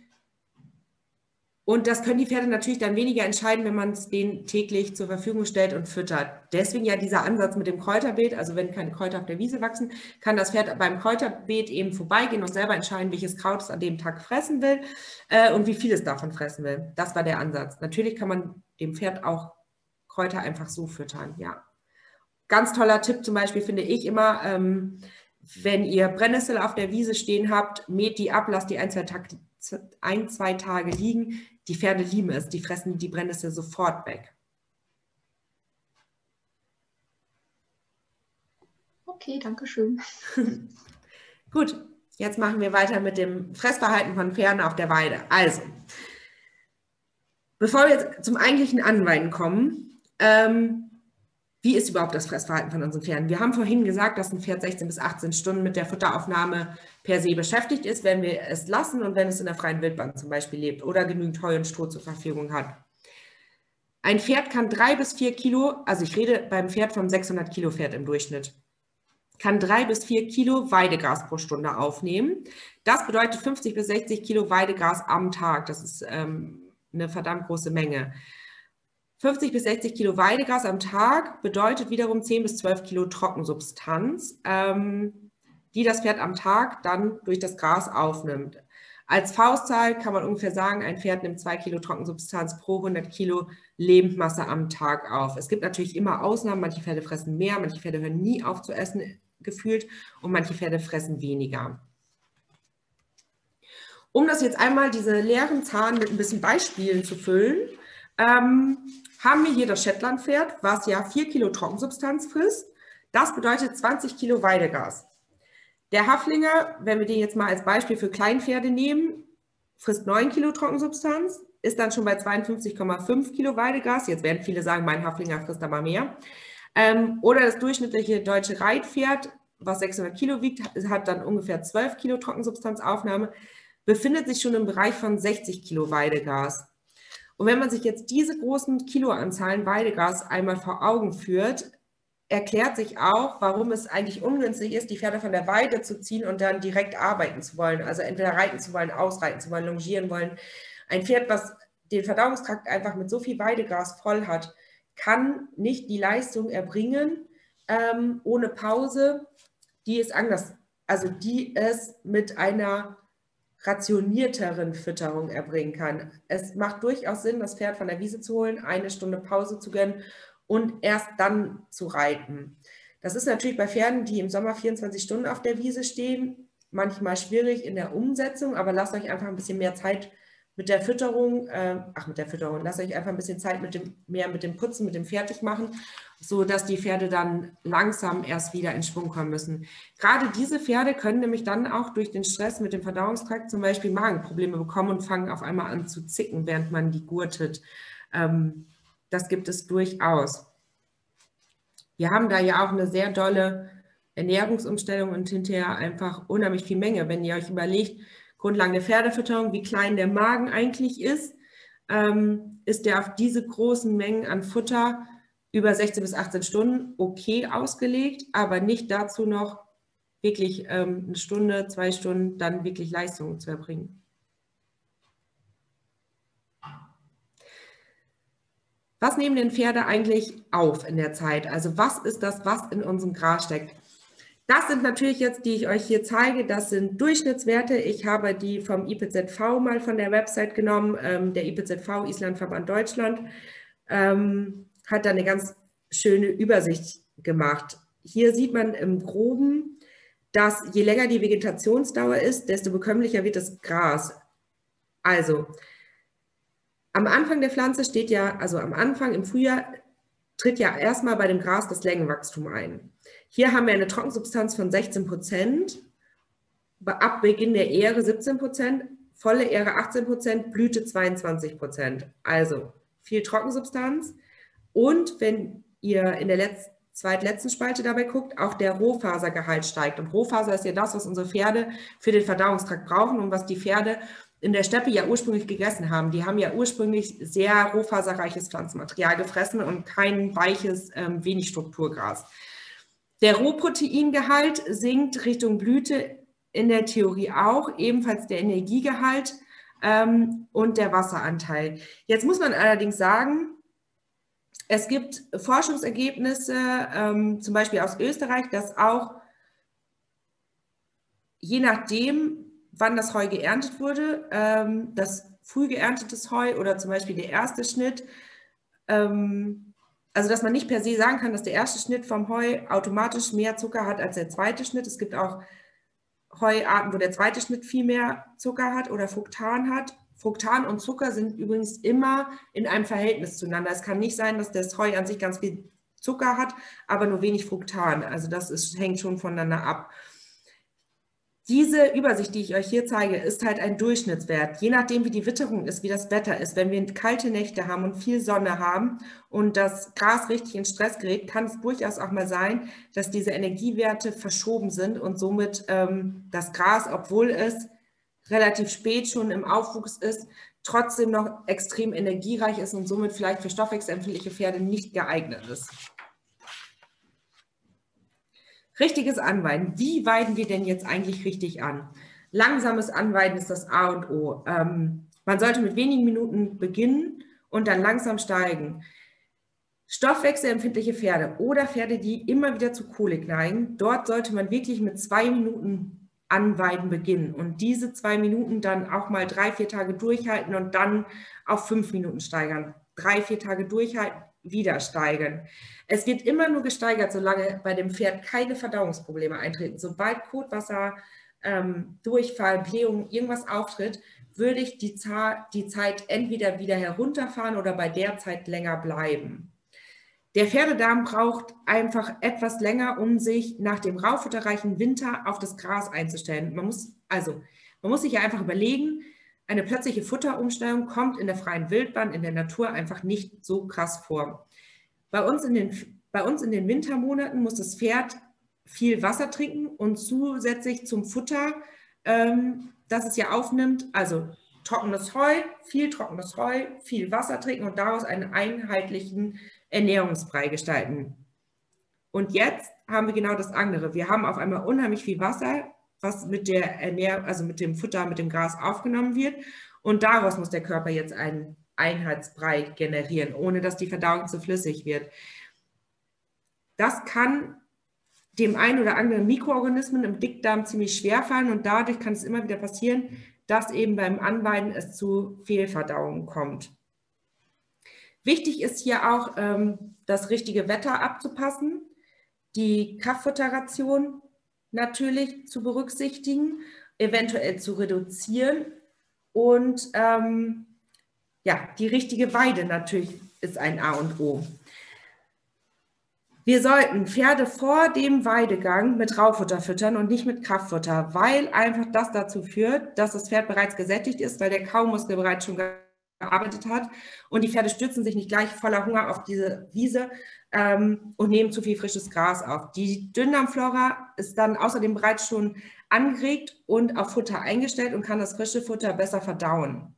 und das können die Pferde natürlich dann weniger entscheiden, wenn man es denen täglich zur Verfügung stellt und füttert. Deswegen ja dieser Ansatz mit dem Kräuterbeet, also wenn keine Kräuter auf der Wiese wachsen, kann das Pferd beim Kräuterbeet eben vorbeigehen und selber entscheiden, welches Kraut es an dem Tag fressen will äh, und wie viel es davon fressen will. Das war der Ansatz. Natürlich kann man dem Pferd auch Kräuter einfach so füttern, ja. Ganz toller Tipp zum Beispiel finde ich immer, ähm, wenn ihr Brennnessel auf der Wiese stehen habt, mäht die ab, lasst die ein zwei, Tag, ein, zwei Tage liegen. Die Pferde lieben es, die fressen die Brennnessel sofort weg. Okay, danke schön. *laughs* Gut, jetzt machen wir weiter mit dem Fressverhalten von Pferden auf der Weide. Also, bevor wir jetzt zum eigentlichen Anweiden kommen, ähm, wie ist überhaupt das Fressverhalten von unseren Pferden? Wir haben vorhin gesagt, dass ein Pferd 16 bis 18 Stunden mit der Futteraufnahme per se beschäftigt ist, wenn wir es lassen und wenn es in der freien Wildbahn zum Beispiel lebt oder genügend Heu und Stroh zur Verfügung hat. Ein Pferd kann drei bis vier Kilo, also ich rede beim Pferd vom 600 Kilo Pferd im Durchschnitt, kann drei bis vier Kilo Weidegras pro Stunde aufnehmen. Das bedeutet 50 bis 60 Kilo Weidegras am Tag. Das ist ähm, eine verdammt große Menge. 50 bis 60 Kilo Weidegras am Tag bedeutet wiederum 10 bis 12 Kilo Trockensubstanz, ähm, die das Pferd am Tag dann durch das Gras aufnimmt. Als Faustzahl kann man ungefähr sagen, ein Pferd nimmt 2 Kilo Trockensubstanz pro 100 Kilo Lebendmasse am Tag auf. Es gibt natürlich immer Ausnahmen. Manche Pferde fressen mehr, manche Pferde hören nie auf zu essen, gefühlt, und manche Pferde fressen weniger. Um das jetzt einmal, diese leeren Zahlen mit ein bisschen Beispielen zu füllen, ähm, haben wir hier das Shetlandpferd, was ja 4 Kilo Trockensubstanz frisst. Das bedeutet 20 Kilo Weidegas. Der Haflinger, wenn wir den jetzt mal als Beispiel für Kleinpferde nehmen, frisst 9 Kilo Trockensubstanz, ist dann schon bei 52,5 Kilo Weidegas. Jetzt werden viele sagen, mein Haflinger frisst aber mehr. Ähm, oder das durchschnittliche deutsche Reitpferd, was 600 Kilo wiegt, hat dann ungefähr 12 Kilo Trockensubstanzaufnahme, befindet sich schon im Bereich von 60 Kilo Weidegas. Und wenn man sich jetzt diese großen Kiloanzahlen Weidegas einmal vor Augen führt, erklärt sich auch, warum es eigentlich ungünstig ist, die Pferde von der Weide zu ziehen und dann direkt arbeiten zu wollen. Also entweder reiten zu wollen, ausreiten zu wollen, longieren wollen. Ein Pferd, was den Verdauungstrakt einfach mit so viel Weidegras voll hat, kann nicht die Leistung erbringen ähm, ohne Pause, die es anders, also die es mit einer rationierteren Fütterung erbringen kann. Es macht durchaus Sinn, das Pferd von der Wiese zu holen, eine Stunde Pause zu gönnen und erst dann zu reiten. Das ist natürlich bei Pferden, die im Sommer 24 Stunden auf der Wiese stehen, manchmal schwierig in der Umsetzung, aber lasst euch einfach ein bisschen mehr Zeit mit der Fütterung, äh, ach mit der Fütterung, lasst euch einfach ein bisschen Zeit mit dem, mehr mit dem Putzen, mit dem Fertigmachen, so dass die Pferde dann langsam erst wieder in Schwung kommen müssen. Gerade diese Pferde können nämlich dann auch durch den Stress mit dem Verdauungstrakt zum Beispiel Magenprobleme bekommen und fangen auf einmal an zu zicken, während man die gurtet. Ähm, das gibt es durchaus. Wir haben da ja auch eine sehr dolle Ernährungsumstellung und hinterher einfach unheimlich viel Menge. Wenn ihr euch überlegt, Grundlagen der Pferdefütterung, wie klein der Magen eigentlich ist, ähm, ist der auf diese großen Mengen an Futter über 16 bis 18 Stunden okay ausgelegt, aber nicht dazu noch wirklich ähm, eine Stunde, zwei Stunden dann wirklich Leistungen zu erbringen. Was nehmen denn Pferde eigentlich auf in der Zeit? Also was ist das, was in unserem Gras steckt? Das sind natürlich jetzt, die ich euch hier zeige, das sind Durchschnittswerte. Ich habe die vom IPZV mal von der Website genommen, ähm, der IPZV Islandverband Deutschland. Ähm, hat da eine ganz schöne Übersicht gemacht. Hier sieht man im Groben, dass je länger die Vegetationsdauer ist, desto bekömmlicher wird das Gras. Also, am Anfang der Pflanze steht ja, also am Anfang im Frühjahr tritt ja erstmal bei dem Gras das Längenwachstum ein. Hier haben wir eine Trockensubstanz von 16 Prozent, ab Beginn der Ähre 17 Prozent, volle Ähre 18 Prozent, Blüte 22 Prozent. Also viel Trockensubstanz. Und wenn ihr in der letzten, zweitletzten Spalte dabei guckt, auch der Rohfasergehalt steigt. Und Rohfaser ist ja das, was unsere Pferde für den Verdauungstrakt brauchen und was die Pferde in der Steppe ja ursprünglich gegessen haben. Die haben ja ursprünglich sehr rohfaserreiches Pflanzenmaterial gefressen und kein weiches, ähm, wenig Strukturgras. Der Rohproteingehalt sinkt Richtung Blüte in der Theorie auch, ebenfalls der Energiegehalt ähm, und der Wasseranteil. Jetzt muss man allerdings sagen, es gibt Forschungsergebnisse, ähm, zum Beispiel aus Österreich, dass auch je nachdem, wann das Heu geerntet wurde, ähm, das früh geerntetes Heu oder zum Beispiel der erste Schnitt, ähm, also dass man nicht per se sagen kann, dass der erste Schnitt vom Heu automatisch mehr Zucker hat als der zweite Schnitt. Es gibt auch Heuarten, wo der zweite Schnitt viel mehr Zucker hat oder Fructan hat. Fructan und Zucker sind übrigens immer in einem Verhältnis zueinander. Es kann nicht sein, dass das Heu an sich ganz viel Zucker hat, aber nur wenig Fructan. Also das ist, hängt schon voneinander ab. Diese Übersicht, die ich euch hier zeige, ist halt ein Durchschnittswert. Je nachdem, wie die Witterung ist, wie das Wetter ist. Wenn wir kalte Nächte haben und viel Sonne haben und das Gras richtig in Stress gerät, kann es durchaus auch mal sein, dass diese Energiewerte verschoben sind und somit ähm, das Gras, obwohl es relativ spät schon im Aufwuchs ist, trotzdem noch extrem energiereich ist und somit vielleicht für stoffwechselempfindliche Pferde nicht geeignet ist. Richtiges Anweiden. Wie weiden wir denn jetzt eigentlich richtig an? Langsames Anweiden ist das A und O. Ähm, man sollte mit wenigen Minuten beginnen und dann langsam steigen. Stoffwechselempfindliche Pferde oder Pferde, die immer wieder zu Kolik neigen, dort sollte man wirklich mit zwei Minuten Anweiden beginnen und diese zwei Minuten dann auch mal drei, vier Tage durchhalten und dann auf fünf Minuten steigern. Drei, vier Tage durchhalten, wieder steigern. Es wird immer nur gesteigert, solange bei dem Pferd keine Verdauungsprobleme eintreten. Sobald Kotwasser, ähm, Durchfall, Blähung, irgendwas auftritt, würde ich die, die Zeit entweder wieder herunterfahren oder bei der Zeit länger bleiben. Der Pferdedarm braucht einfach etwas länger, um sich nach dem raufutterreichen Winter auf das Gras einzustellen. Man muss also, man muss sich ja einfach überlegen, eine plötzliche Futterumstellung kommt in der freien Wildbahn, in der Natur einfach nicht so krass vor. Bei uns in den, bei uns in den Wintermonaten muss das Pferd viel Wasser trinken und zusätzlich zum Futter, ähm, das es ja aufnimmt, also trockenes Heu, viel trockenes Heu, viel Wasser trinken und daraus einen einheitlichen Ernährungsbrei gestalten. Und jetzt haben wir genau das andere. Wir haben auf einmal unheimlich viel Wasser, was mit der Ernährung, also mit dem Futter, mit dem Gras aufgenommen wird. Und daraus muss der Körper jetzt einen Einheitsbrei generieren, ohne dass die Verdauung zu flüssig wird. Das kann dem einen oder anderen Mikroorganismen im Dickdarm ziemlich schwer fallen und dadurch kann es immer wieder passieren, dass eben beim Anweiden es zu Fehlverdauung kommt. Wichtig ist hier auch, ähm, das richtige Wetter abzupassen, die Kraftfutterration natürlich zu berücksichtigen, eventuell zu reduzieren und ähm, ja, die richtige Weide natürlich ist ein A und O. Wir sollten Pferde vor dem Weidegang mit Raufutter füttern und nicht mit Kraftfutter, weil einfach das dazu führt, dass das Pferd bereits gesättigt ist, weil der Kaumuskel bereits schon gearbeitet hat und die Pferde stürzen sich nicht gleich voller Hunger auf diese Wiese ähm, und nehmen zu viel frisches Gras auf. Die Dünndarmflora ist dann außerdem bereits schon angeregt und auf Futter eingestellt und kann das frische Futter besser verdauen.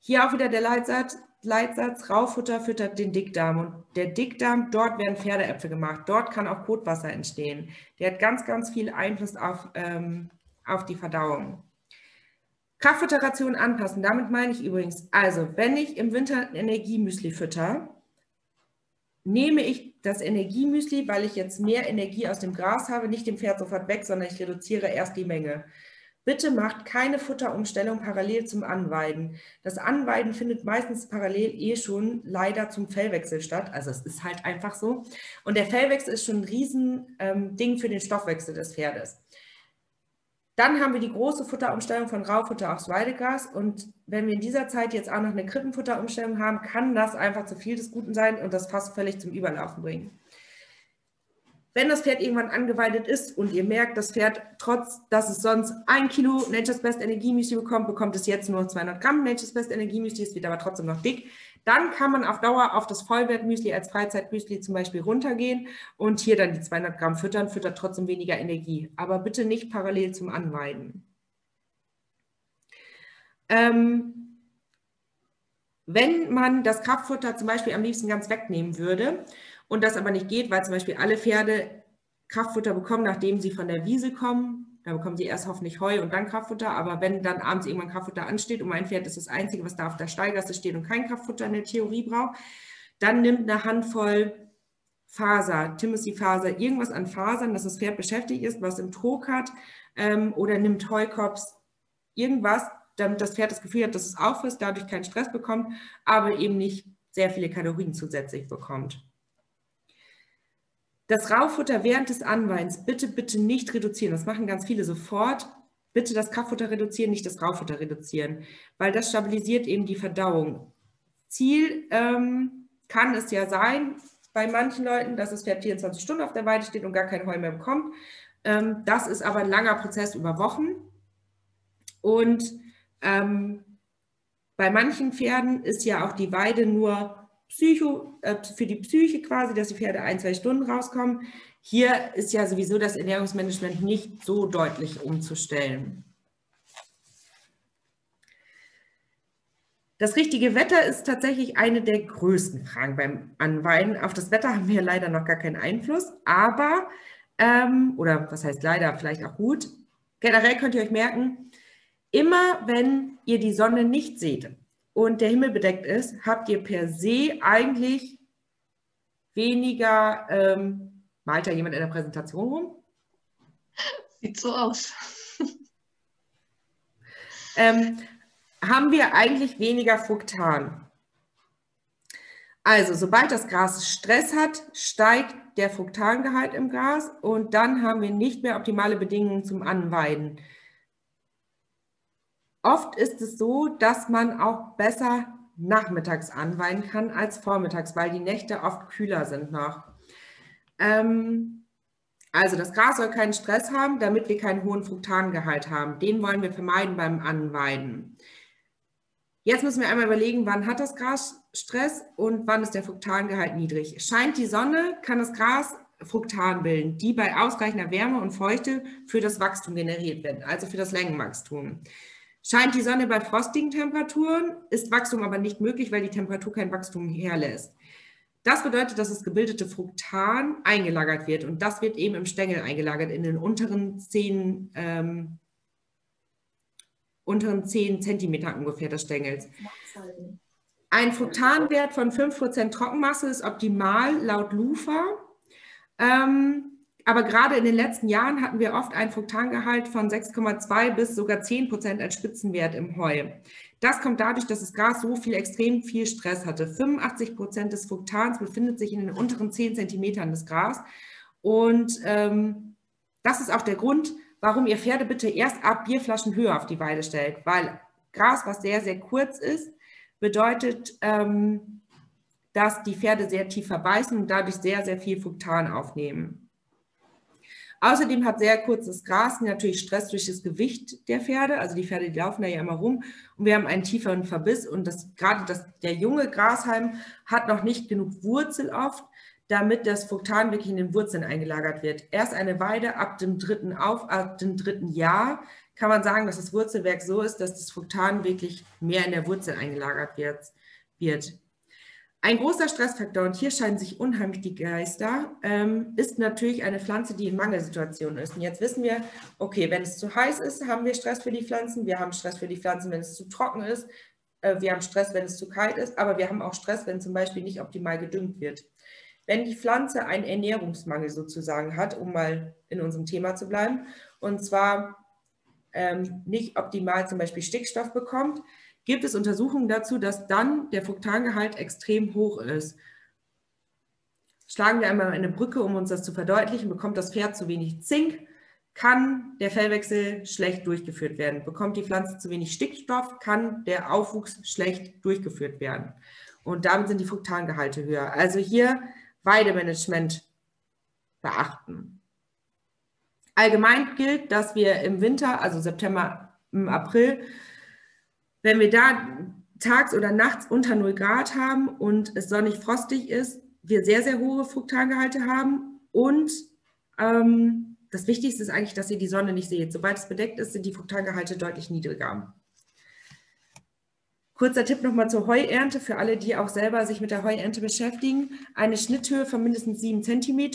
Hier auch wieder der Leitsatz, Leitsatz, Raufutter füttert den Dickdarm. Und der Dickdarm, dort werden Pferdeäpfel gemacht. Dort kann auch Kotwasser entstehen. Der hat ganz, ganz viel Einfluss auf, ähm, auf die Verdauung. Kraftfutterration anpassen. Damit meine ich übrigens, also wenn ich im Winter Energiemüsli fütter, nehme ich das Energiemüsli, weil ich jetzt mehr Energie aus dem Gras habe, nicht dem Pferd sofort weg, sondern ich reduziere erst die Menge. Bitte macht keine Futterumstellung parallel zum Anweiden. Das Anweiden findet meistens parallel eh schon leider zum Fellwechsel statt. Also es ist halt einfach so. Und der Fellwechsel ist schon ein Riesending ähm, für den Stoffwechsel des Pferdes. Dann haben wir die große Futterumstellung von Raufutter aufs Weidegras. Und wenn wir in dieser Zeit jetzt auch noch eine Krippenfutterumstellung haben, kann das einfach zu viel des Guten sein und das fast völlig zum Überlaufen bringen. Wenn das Pferd irgendwann angeweidet ist und ihr merkt, das Pferd, trotz dass es sonst ein Kilo Nature's Best Energiemüsli bekommt, bekommt es jetzt nur 200 Gramm Nature's Best Energiemüsli, es wird aber trotzdem noch dick, dann kann man auf Dauer auf das Vollwertmüsli als Freizeitmüsli zum Beispiel runtergehen und hier dann die 200 Gramm füttern, füttert trotzdem weniger Energie. Aber bitte nicht parallel zum Anweiden. Ähm, wenn man das Kraftfutter zum Beispiel am liebsten ganz wegnehmen würde und das aber nicht geht, weil zum Beispiel alle Pferde Kraftfutter bekommen, nachdem sie von der Wiese kommen. Da bekommen sie erst hoffentlich Heu und dann Kraftfutter. Aber wenn dann abends irgendwann Kraftfutter ansteht und mein Pferd ist das Einzige, was da auf der Steigasse steht und kein Kraftfutter in der Theorie braucht, dann nimmt eine Handvoll Faser, Timothy-Faser, irgendwas an Fasern, dass das Pferd beschäftigt ist, was im Trog hat, ähm, oder nimmt Heukops, irgendwas, damit das Pferd das Gefühl hat, dass es auffrisst, dadurch keinen Stress bekommt, aber eben nicht sehr viele Kalorien zusätzlich bekommt. Das Raufutter während des Anweins bitte, bitte nicht reduzieren. Das machen ganz viele sofort. Bitte das Kraftfutter reduzieren, nicht das Raufutter reduzieren, weil das stabilisiert eben die Verdauung. Ziel ähm, kann es ja sein, bei manchen Leuten, dass das Pferd 24 Stunden auf der Weide steht und gar kein Heu mehr bekommt. Ähm, das ist aber ein langer Prozess über Wochen. Und ähm, bei manchen Pferden ist ja auch die Weide nur Psycho, äh, für die Psyche quasi, dass die Pferde ein, zwei Stunden rauskommen. Hier ist ja sowieso das Ernährungsmanagement nicht so deutlich umzustellen. Das richtige Wetter ist tatsächlich eine der größten Fragen beim Anweiden. Auf das Wetter haben wir leider noch gar keinen Einfluss, aber, ähm, oder was heißt leider, vielleicht auch gut, generell könnt ihr euch merken, immer wenn ihr die Sonne nicht seht und der Himmel bedeckt ist, habt ihr per se eigentlich weniger, ähm, malt da jemand in der Präsentation rum? Sieht so aus. ähm, haben wir eigentlich weniger Fruktan. Also, sobald das Gras Stress hat, steigt der Fruktangehalt im Gras und dann haben wir nicht mehr optimale Bedingungen zum Anweiden. Oft ist es so, dass man auch besser nachmittags anweiden kann als vormittags, weil die Nächte oft kühler sind noch. Ähm, also das Gras soll keinen Stress haben, damit wir keinen hohen Fruktangehalt haben. Den wollen wir vermeiden beim Anweiden. Jetzt müssen wir einmal überlegen, wann hat das Gras Stress und wann ist der Fruktangehalt niedrig. Scheint die Sonne, kann das Gras Fruktan bilden, die bei ausreichender Wärme und Feuchte für das Wachstum generiert werden, also für das Längenwachstum. Scheint die Sonne bei frostigen Temperaturen, ist Wachstum aber nicht möglich, weil die Temperatur kein Wachstum herlässt. Das bedeutet, dass das gebildete Fruktan eingelagert wird und das wird eben im Stängel eingelagert, in den unteren 10, ähm, unteren 10 Zentimeter ungefähr des Stängels. Ein Fruktanwert von 5% Trockenmasse ist optimal laut LUFA. Ähm, aber gerade in den letzten Jahren hatten wir oft einen Fruktangehalt von 6,2 bis sogar 10 Prozent als Spitzenwert im Heu. Das kommt dadurch, dass das Gras so viel extrem viel Stress hatte. 85 Prozent des Fruktans befindet sich in den unteren 10 Zentimetern des Gras. Und ähm, das ist auch der Grund, warum ihr Pferde bitte erst ab Bierflaschenhöhe auf die Weide stellt. Weil Gras, was sehr, sehr kurz ist, bedeutet, ähm, dass die Pferde sehr tief verbeißen und dadurch sehr, sehr viel Fruktan aufnehmen. Außerdem hat sehr kurzes Gras natürlich Stress durch das Gewicht der Pferde. Also die Pferde die laufen da ja immer rum und wir haben einen tieferen Verbiss und das, gerade das, der junge Grashalm hat noch nicht genug Wurzel oft, damit das Fruktan wirklich in den Wurzeln eingelagert wird. Erst eine Weide ab dem dritten, auf, ab dem dritten Jahr kann man sagen, dass das Wurzelwerk so ist, dass das Fruktan wirklich mehr in der Wurzel eingelagert wird. Ein großer Stressfaktor, und hier scheinen sich unheimlich die Geister, ähm, ist natürlich eine Pflanze, die in Mangelsituationen ist. Und jetzt wissen wir, okay, wenn es zu heiß ist, haben wir Stress für die Pflanzen. Wir haben Stress für die Pflanzen, wenn es zu trocken ist. Äh, wir haben Stress, wenn es zu kalt ist. Aber wir haben auch Stress, wenn zum Beispiel nicht optimal gedüngt wird. Wenn die Pflanze einen Ernährungsmangel sozusagen hat, um mal in unserem Thema zu bleiben, und zwar ähm, nicht optimal zum Beispiel Stickstoff bekommt, gibt es Untersuchungen dazu, dass dann der Fruktangehalt extrem hoch ist. Schlagen wir einmal eine Brücke, um uns das zu verdeutlichen. Bekommt das Pferd zu wenig Zink, kann der Fellwechsel schlecht durchgeführt werden. Bekommt die Pflanze zu wenig Stickstoff, kann der Aufwuchs schlecht durchgeführt werden. Und damit sind die Fruktangehalte höher. Also hier Weidemanagement beachten. Allgemein gilt, dass wir im Winter, also September, im April, wenn wir da tags oder nachts unter 0 Grad haben und es sonnig frostig ist, wir sehr, sehr hohe Fruktangehalte haben und ähm, das Wichtigste ist eigentlich, dass ihr die Sonne nicht seht. Sobald es bedeckt ist, sind die Fruktangehalte deutlich niedriger. Kurzer Tipp nochmal zur Heuernte für alle, die auch selber sich mit der Heuernte beschäftigen. Eine Schnitthöhe von mindestens 7 cm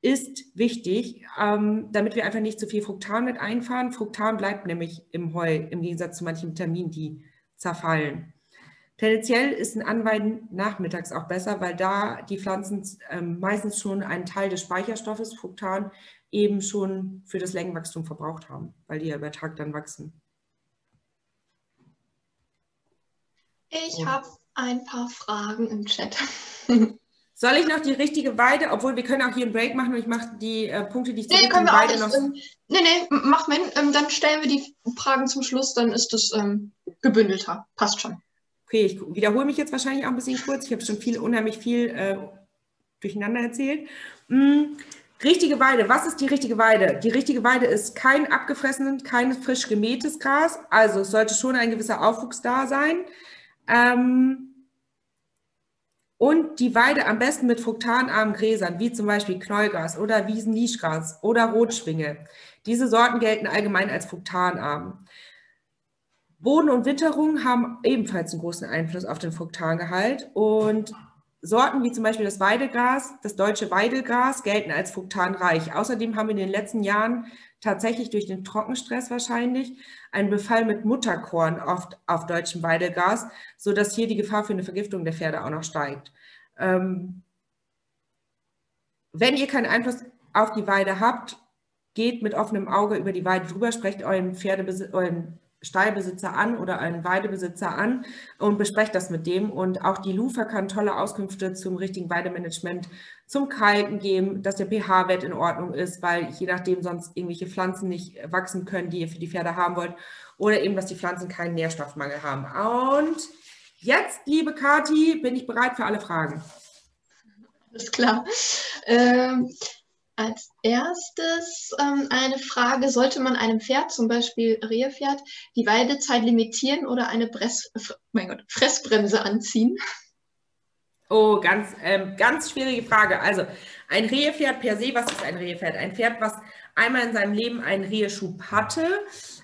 ist wichtig, ähm, damit wir einfach nicht zu viel Fruktan mit einfahren. Fruktan bleibt nämlich im Heu im Gegensatz zu manchen Vitaminen, die zerfallen. Tendenziell ist ein Anweiden nachmittags auch besser, weil da die Pflanzen ähm, meistens schon einen Teil des Speicherstoffes, Fruktan, eben schon für das Längenwachstum verbraucht haben, weil die ja über Tag dann wachsen. Ich habe ein paar Fragen im Chat. *laughs* Soll ich noch die richtige Weide, obwohl wir können auch hier einen Break machen und ich mache die äh, Punkte, die ich nee, können wir Weide auch noch. Ähm, nee, nee, mach mal. Ähm, dann stellen wir die Fragen zum Schluss, dann ist das ähm, gebündelter. Passt schon. Okay, ich wiederhole mich jetzt wahrscheinlich auch ein bisschen kurz. Ich habe schon viel, unheimlich viel äh, durcheinander erzählt. Hm, richtige Weide. Was ist die richtige Weide? Die richtige Weide ist kein abgefressenes, kein frisch gemähtes Gras. Also es sollte schon ein gewisser Aufwuchs da sein. Ähm, und die Weide am besten mit fruktanarmen Gräsern, wie zum Beispiel Knollgras oder Wiesenlischgras oder Rotschwinge. Diese Sorten gelten allgemein als fruktanarm. Boden und Witterung haben ebenfalls einen großen Einfluss auf den Fruktangehalt und Sorten wie zum Beispiel das Weidegras, das deutsche Weidelgras, gelten als fruktanreich. Außerdem haben wir in den letzten Jahren tatsächlich durch den Trockenstress wahrscheinlich einen Befall mit Mutterkorn oft auf deutschem Weidegas, sodass hier die Gefahr für eine Vergiftung der Pferde auch noch steigt. Ähm, wenn ihr keinen Einfluss auf die Weide habt, geht mit offenem Auge über die Weide drüber, sprecht euren, Pferdebesitzer, euren Stallbesitzer an oder einen Weidebesitzer an und besprecht das mit dem. Und auch die Lufa kann tolle Auskünfte zum richtigen Weidemanagement, zum Kalken geben, dass der pH-Wert in Ordnung ist, weil je nachdem sonst irgendwelche Pflanzen nicht wachsen können, die ihr für die Pferde haben wollt. Oder eben, dass die Pflanzen keinen Nährstoffmangel haben. Und jetzt, liebe Kati, bin ich bereit für alle Fragen. Alles klar. Ähm, als erstes ähm, eine Frage, sollte man einem Pferd, zum Beispiel Rehpferd, die Weidezeit limitieren oder eine Bress, mein Gott, Fressbremse anziehen? Oh, ganz, ähm, ganz schwierige Frage. Also ein Rehpferd per se, was ist ein Rehpferd? Ein Pferd, was einmal in seinem Leben einen Reheschub hatte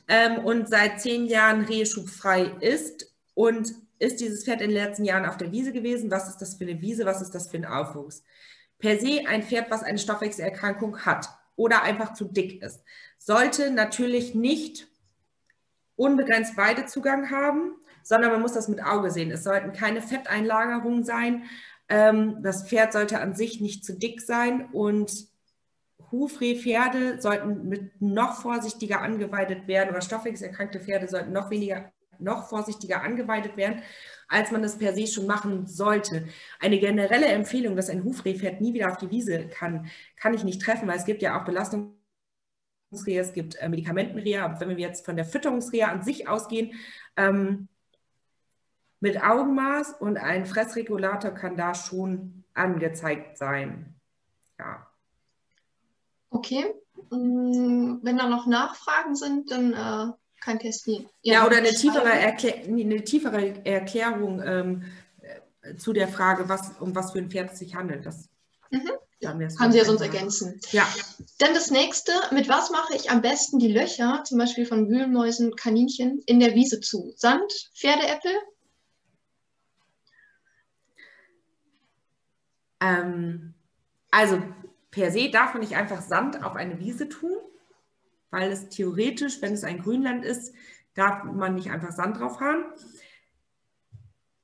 ähm, und seit zehn Jahren reheschubfrei ist und ist dieses Pferd in den letzten Jahren auf der Wiese gewesen? Was ist das für eine Wiese? Was ist das für ein Aufwuchs? Per se ein Pferd, was eine Stoffwechselerkrankung hat oder einfach zu dick ist, sollte natürlich nicht unbegrenzt Weidezugang haben, sondern man muss das mit Auge sehen. Es sollten keine Fetteinlagerungen sein. Ähm, das Pferd sollte an sich nicht zu dick sein und Hufrehpferde sollten mit noch vorsichtiger angeweidet werden oder stoffwechselerkrankte Pferde sollten noch weniger, noch vorsichtiger angeweidet werden als man das per se schon machen sollte. Eine generelle Empfehlung, dass ein Hufrehpferd nie wieder auf die Wiese kann, kann ich nicht treffen, weil es gibt ja auch Belastungsrehe, es gibt äh, Medikamentenrehe, aber wenn wir jetzt von der Fütterungsrehe an sich ausgehen, ähm, mit Augenmaß und ein Fressregulator kann da schon angezeigt sein. Ja. Okay. Mm, wenn da noch Nachfragen sind, dann äh, kein Kästchen. Ja, ja oder eine tiefere, Erklär eine tiefere Erklärung ähm, äh, zu der Frage, was, um was für ein Pferd es sich handelt. Das mhm. Haben Sie ja sonst ergänzen. Ja. Dann das nächste, mit was mache ich am besten die Löcher, zum Beispiel von Wühlmäusen, Kaninchen, in der Wiese zu? Sand, Pferdeäppel? Ähm, also per se darf man nicht einfach Sand auf eine Wiese tun weil es theoretisch, wenn es ein Grünland ist, darf man nicht einfach Sand drauf haben.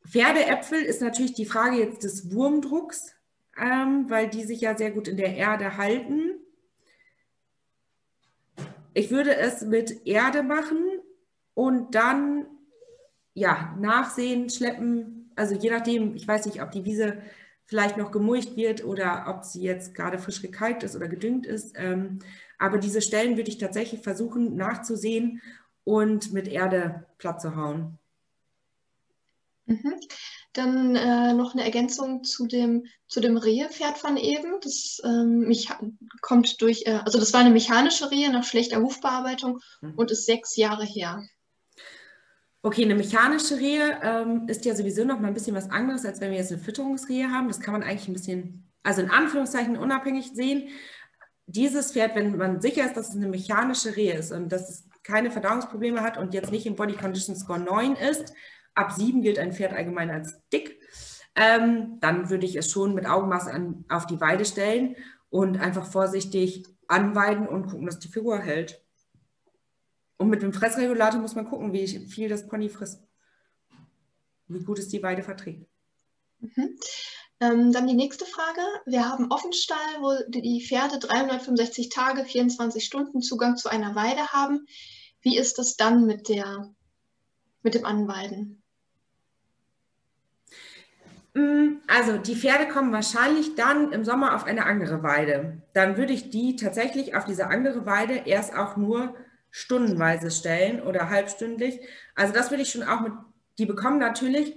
Pferdeäpfel ist natürlich die Frage jetzt des Wurmdrucks, ähm, weil die sich ja sehr gut in der Erde halten. Ich würde es mit Erde machen und dann ja, nachsehen, schleppen, also je nachdem, ich weiß nicht, ob die Wiese vielleicht noch gemulcht wird oder ob sie jetzt gerade frisch gekalkt ist oder gedüngt ist. Ähm, aber diese Stellen würde ich tatsächlich versuchen nachzusehen und mit Erde platt zu hauen. Mhm. Dann äh, noch eine Ergänzung zu dem, zu dem Rehepferd von eben. Das ähm, kommt durch, äh, also das war eine mechanische Rehe nach schlechter Hufbearbeitung mhm. und ist sechs Jahre her. Okay, eine mechanische Rehe ähm, ist ja sowieso noch mal ein bisschen was anderes, als wenn wir jetzt eine Fütterungsrehe haben. Das kann man eigentlich ein bisschen, also in Anführungszeichen unabhängig sehen. Dieses Pferd, wenn man sicher ist, dass es eine mechanische Rehe ist und dass es keine Verdauungsprobleme hat und jetzt nicht im Body Condition Score 9 ist, ab 7 gilt ein Pferd allgemein als dick, ähm, dann würde ich es schon mit Augenmaß an, auf die Weide stellen und einfach vorsichtig anweiden und gucken, dass die Figur hält. Und mit dem Fressregulator muss man gucken, wie viel das Pony frisst. Wie gut es die Weide verträgt. Mhm. Ähm, dann die nächste Frage. Wir haben Offenstall, wo die Pferde 365 Tage, 24 Stunden Zugang zu einer Weide haben. Wie ist es dann mit, der, mit dem Anweiden? Mm, also die Pferde kommen wahrscheinlich dann im Sommer auf eine andere Weide. Dann würde ich die tatsächlich auf diese andere Weide erst auch nur stundenweise stellen oder halbstündlich. Also das würde ich schon auch mit, die bekommen natürlich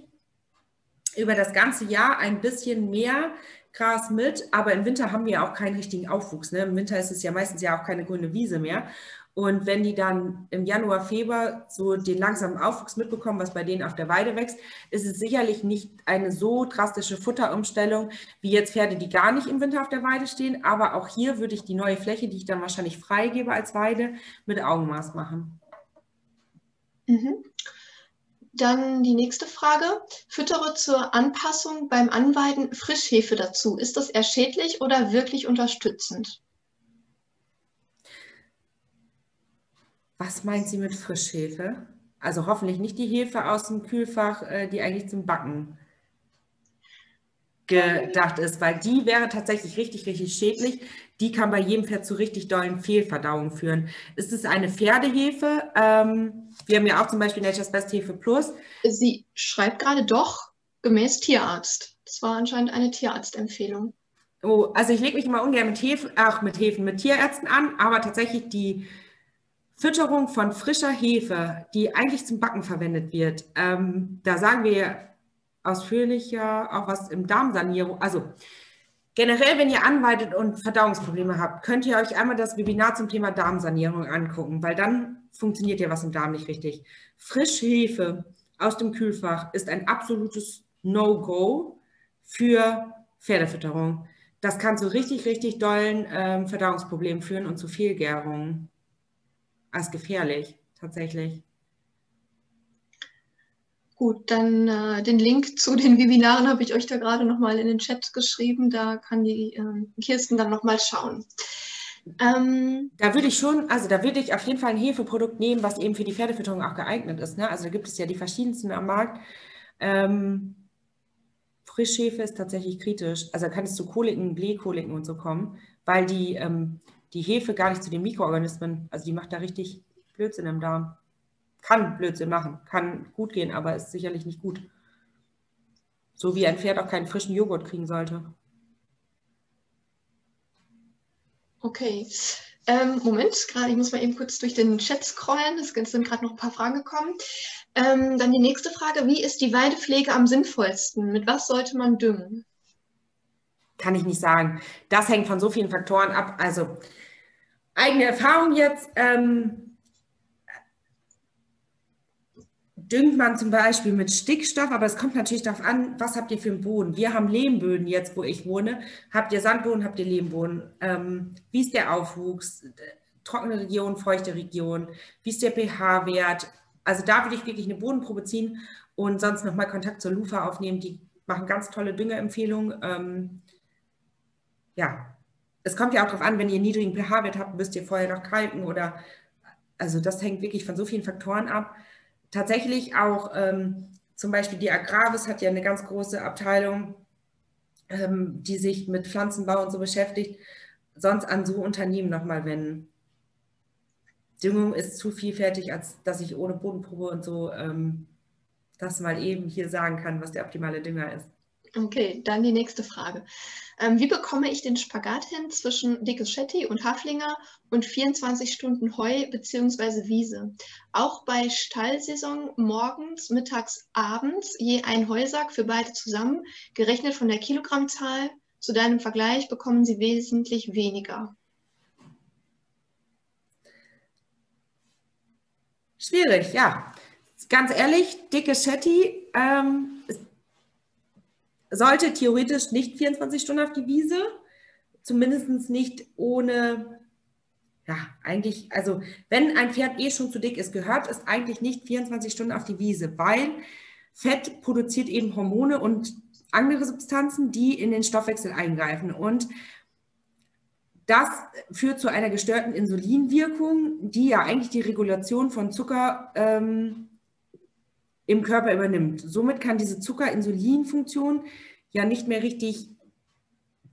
über das ganze Jahr ein bisschen mehr Gras mit, aber im Winter haben wir auch keinen richtigen Aufwuchs. Ne? Im Winter ist es ja meistens ja auch keine grüne Wiese mehr. Und wenn die dann im Januar, Februar so den langsamen Aufwuchs mitbekommen, was bei denen auf der Weide wächst, ist es sicherlich nicht eine so drastische Futterumstellung wie jetzt Pferde, die gar nicht im Winter auf der Weide stehen. Aber auch hier würde ich die neue Fläche, die ich dann wahrscheinlich freigebe als Weide, mit Augenmaß machen. Mhm. Dann die nächste Frage. Füttere zur Anpassung beim Anweiden Frischhefe dazu. Ist das eher schädlich oder wirklich unterstützend? Was meint sie mit Frischhefe? Also hoffentlich nicht die Hefe aus dem Kühlfach, äh, die eigentlich zum Backen gedacht ist, weil die wäre tatsächlich richtig, richtig schädlich. Die kann bei jedem Pferd zu richtig dollen Fehlverdauungen führen. Ist es eine Pferdehefe? Ähm, wir haben ja auch zum Beispiel Nature's Best Hefe Plus. Sie schreibt gerade doch gemäß Tierarzt. Das war anscheinend eine Tierarztempfehlung. Oh, also ich lege mich immer ungern mit Hefen, ach, mit Hefen, mit Tierärzten an, aber tatsächlich die Fütterung von frischer Hefe, die eigentlich zum Backen verwendet wird, ähm, da sagen wir ausführlicher auch was im Darmsanierung. Also generell, wenn ihr anweitet und Verdauungsprobleme habt, könnt ihr euch einmal das Webinar zum Thema Darmsanierung angucken, weil dann funktioniert ja was im Darm nicht richtig. Frischhefe aus dem Kühlfach ist ein absolutes No-Go für Pferdefütterung. Das kann zu richtig, richtig dollen ähm, Verdauungsproblemen führen und zu Fehlgärungen. Als gefährlich, tatsächlich. Gut, dann äh, den Link zu den Webinaren habe ich euch da gerade nochmal in den Chat geschrieben. Da kann die äh, Kirsten dann nochmal schauen. Ähm, da würde ich schon, also da würde ich auf jeden Fall ein Hefeprodukt nehmen, was eben für die Pferdefütterung auch geeignet ist. Ne? Also da gibt es ja die verschiedensten am Markt. Ähm, Frischhefe ist tatsächlich kritisch. Also da kann es zu Koliken, Blähkoliken und so kommen, weil die, ähm, die Hefe gar nicht zu den Mikroorganismen, also die macht da richtig Blödsinn im Darm kann Blödsinn machen, kann gut gehen, aber ist sicherlich nicht gut. So wie ein Pferd auch keinen frischen Joghurt kriegen sollte. Okay. Ähm, Moment, gerade, ich muss mal eben kurz durch den Chat scrollen. Es sind gerade noch ein paar Fragen gekommen. Ähm, dann die nächste Frage: Wie ist die Weidepflege am sinnvollsten? Mit was sollte man düngen? Kann ich nicht sagen. Das hängt von so vielen Faktoren ab. Also eigene Erfahrung jetzt. Ähm, düngt man zum Beispiel mit Stickstoff, aber es kommt natürlich darauf an, was habt ihr für einen Boden. Wir haben Lehmböden jetzt, wo ich wohne. Habt ihr Sandboden, habt ihr Lehmboden? Ähm, wie ist der Aufwuchs? Trockene Region, feuchte Region? Wie ist der pH-Wert? Also da würde ich wirklich eine Bodenprobe ziehen und sonst nochmal Kontakt zur Lufa aufnehmen. Die machen ganz tolle Düngerempfehlungen. Ähm, ja, es kommt ja auch darauf an, wenn ihr einen niedrigen pH-Wert habt, müsst ihr vorher noch kalken oder, also das hängt wirklich von so vielen Faktoren ab tatsächlich auch ähm, zum Beispiel die Agravis hat ja eine ganz große Abteilung, ähm, die sich mit Pflanzenbau und so beschäftigt, sonst an so Unternehmen nochmal wenden. Düngung ist zu vielfältig, als dass ich ohne Bodenprobe und so ähm, das mal eben hier sagen kann, was der optimale Dünger ist. Okay, dann die nächste Frage. Ähm, wie bekomme ich den Spagat hin zwischen Dickeschetti und Haflinger und 24 Stunden Heu bzw. Wiese? Auch bei Stallsaison morgens, mittags, abends je ein Heusack für beide zusammen, gerechnet von der Kilogrammzahl. Zu deinem Vergleich bekommen sie wesentlich weniger. Schwierig, ja. Ganz ehrlich, dicke Shetty ähm, sollte theoretisch nicht 24 Stunden auf die Wiese, zumindest nicht ohne, ja, eigentlich, also wenn ein Pferd eh schon zu dick ist, gehört es eigentlich nicht 24 Stunden auf die Wiese, weil Fett produziert eben Hormone und andere Substanzen, die in den Stoffwechsel eingreifen. Und das führt zu einer gestörten Insulinwirkung, die ja eigentlich die Regulation von Zucker ähm, im Körper übernimmt. Somit kann diese Zucker-Insulin-Funktion ja nicht mehr richtig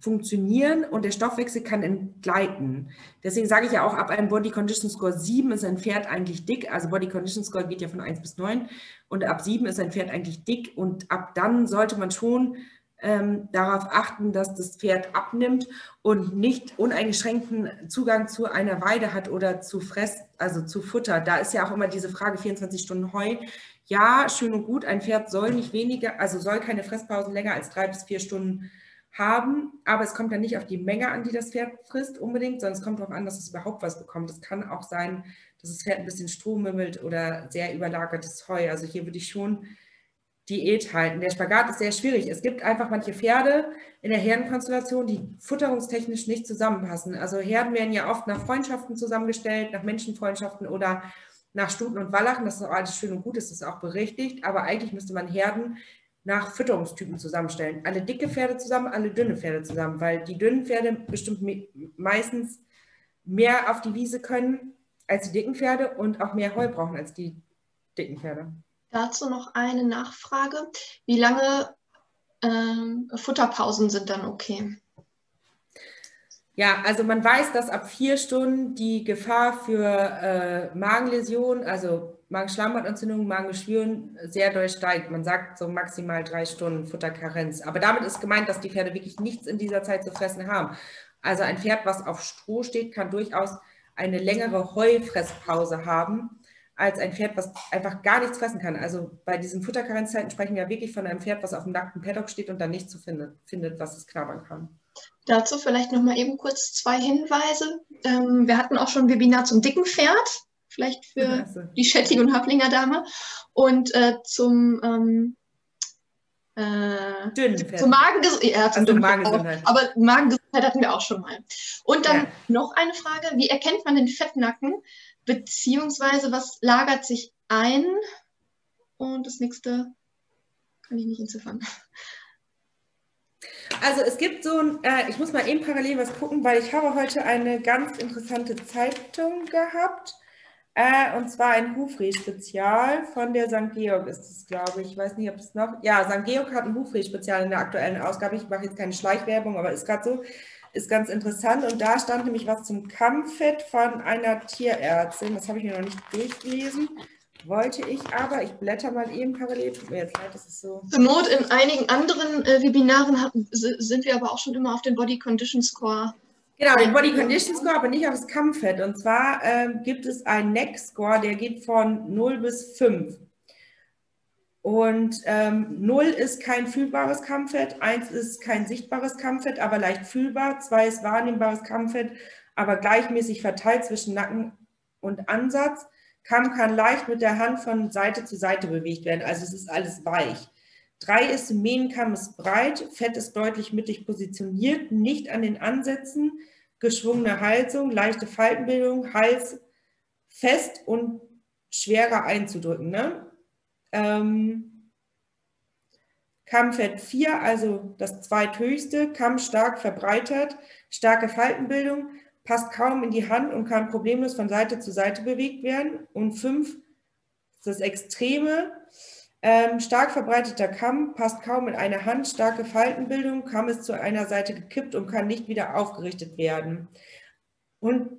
funktionieren und der Stoffwechsel kann entgleiten. Deswegen sage ich ja auch, ab einem Body Condition Score 7 ist ein Pferd eigentlich dick. Also Body Condition Score geht ja von 1 bis 9 und ab 7 ist ein Pferd eigentlich dick und ab dann sollte man schon ähm, darauf achten, dass das Pferd abnimmt und nicht uneingeschränkten Zugang zu einer Weide hat oder zu Fress, also zu Futter. Da ist ja auch immer diese Frage 24 Stunden Heu. Ja, schön und gut, ein Pferd soll nicht weniger, also soll keine Fresspausen länger als drei bis vier Stunden haben, aber es kommt dann nicht auf die Menge an, die das Pferd frisst unbedingt, sondern es kommt darauf an, dass es überhaupt was bekommt. Es kann auch sein, dass das Pferd ein bisschen Stroh mümmelt oder sehr überlagertes Heu. Also hier würde ich schon Diät halten. Der Spagat ist sehr schwierig. Es gibt einfach manche Pferde in der Herdenkonstellation, die futterungstechnisch nicht zusammenpassen. Also Herden werden ja oft nach Freundschaften zusammengestellt, nach Menschenfreundschaften oder nach Stuten und Wallachen. Das ist auch alles schön und gut, das ist auch berechtigt. Aber eigentlich müsste man Herden nach Fütterungstypen zusammenstellen. Alle dicke Pferde zusammen, alle dünne Pferde zusammen, weil die dünnen Pferde bestimmt meistens mehr auf die Wiese können als die dicken Pferde und auch mehr Heu brauchen als die dicken Pferde. Dazu noch eine Nachfrage. Wie lange ähm, Futterpausen sind dann okay? Ja, also man weiß, dass ab vier Stunden die Gefahr für äh, Magenläsionen, also Magenschleimhautentzündung, Magengeschwüren sehr doll steigt. Man sagt so maximal drei Stunden Futterkarenz. Aber damit ist gemeint, dass die Pferde wirklich nichts in dieser Zeit zu fressen haben. Also ein Pferd, was auf Stroh steht, kann durchaus eine längere Heufresspause haben als ein Pferd, was einfach gar nichts fressen kann. Also bei diesen Futterkarenzzeiten sprechen wir wirklich von einem Pferd, was auf dem nackten Paddock steht und dann nichts zu finden, findet, was es knabbern kann. Dazu vielleicht noch mal eben kurz zwei Hinweise. Ähm, wir hatten auch schon ein Webinar zum dicken Pferd, vielleicht für also. die Schetting- und Hablinger Dame. Und äh, zum ähm, äh, dünnen Pferd. Zum Magengesundheit. Ja, zum also Magengesundheit. Aber Magengesundheit hatten wir auch schon mal. Und dann ja. noch eine Frage: Wie erkennt man den Fettnacken? Beziehungsweise, was lagert sich ein? Und das nächste kann ich nicht entziffern. Also es gibt so ein, äh, ich muss mal eben parallel was gucken, weil ich habe heute eine ganz interessante Zeitung gehabt. Äh, und zwar ein Hufreh-Spezial von der St. Georg ist es, glaube ich. Ich weiß nicht, ob es noch. Ja, St. Georg hat ein Hufreh-Spezial in der aktuellen Ausgabe. Ich mache jetzt keine Schleichwerbung, aber ist gerade so ist ganz interessant. Und da stand nämlich was zum Kammfett von einer Tierärztin. Das habe ich mir noch nicht durchgelesen. Wollte ich aber, ich blätter mal eben parallel, tut mir jetzt leid, das ist so. Zur Not in einigen anderen äh, Webinaren haben, sind wir aber auch schon immer auf den Body Condition Score. Genau, den Body Condition Score, aber nicht auf das Kammfett. Und zwar ähm, gibt es einen Neck Score, der geht von 0 bis 5. Und ähm, 0 ist kein fühlbares Kammfett, 1 ist kein sichtbares Kammfett, aber leicht fühlbar, 2 ist wahrnehmbares Kammfett, aber gleichmäßig verteilt zwischen Nacken und Ansatz. Kamm kann leicht mit der Hand von Seite zu Seite bewegt werden, also es ist alles weich. 3 ist Mähnenkamm ist breit, Fett ist deutlich mittig positioniert, nicht an den Ansätzen, geschwungene Halsung, leichte Faltenbildung, Hals fest und schwerer einzudrücken. Ne? Ähm, Kammfett 4, also das zweithöchste, Kamm stark verbreitert, starke Faltenbildung, passt kaum in die Hand und kann problemlos von Seite zu Seite bewegt werden. Und 5 ist das Extreme, ähm, stark verbreiteter Kamm, passt kaum in eine Hand, starke Faltenbildung, Kamm ist zu einer Seite gekippt und kann nicht wieder aufgerichtet werden. Und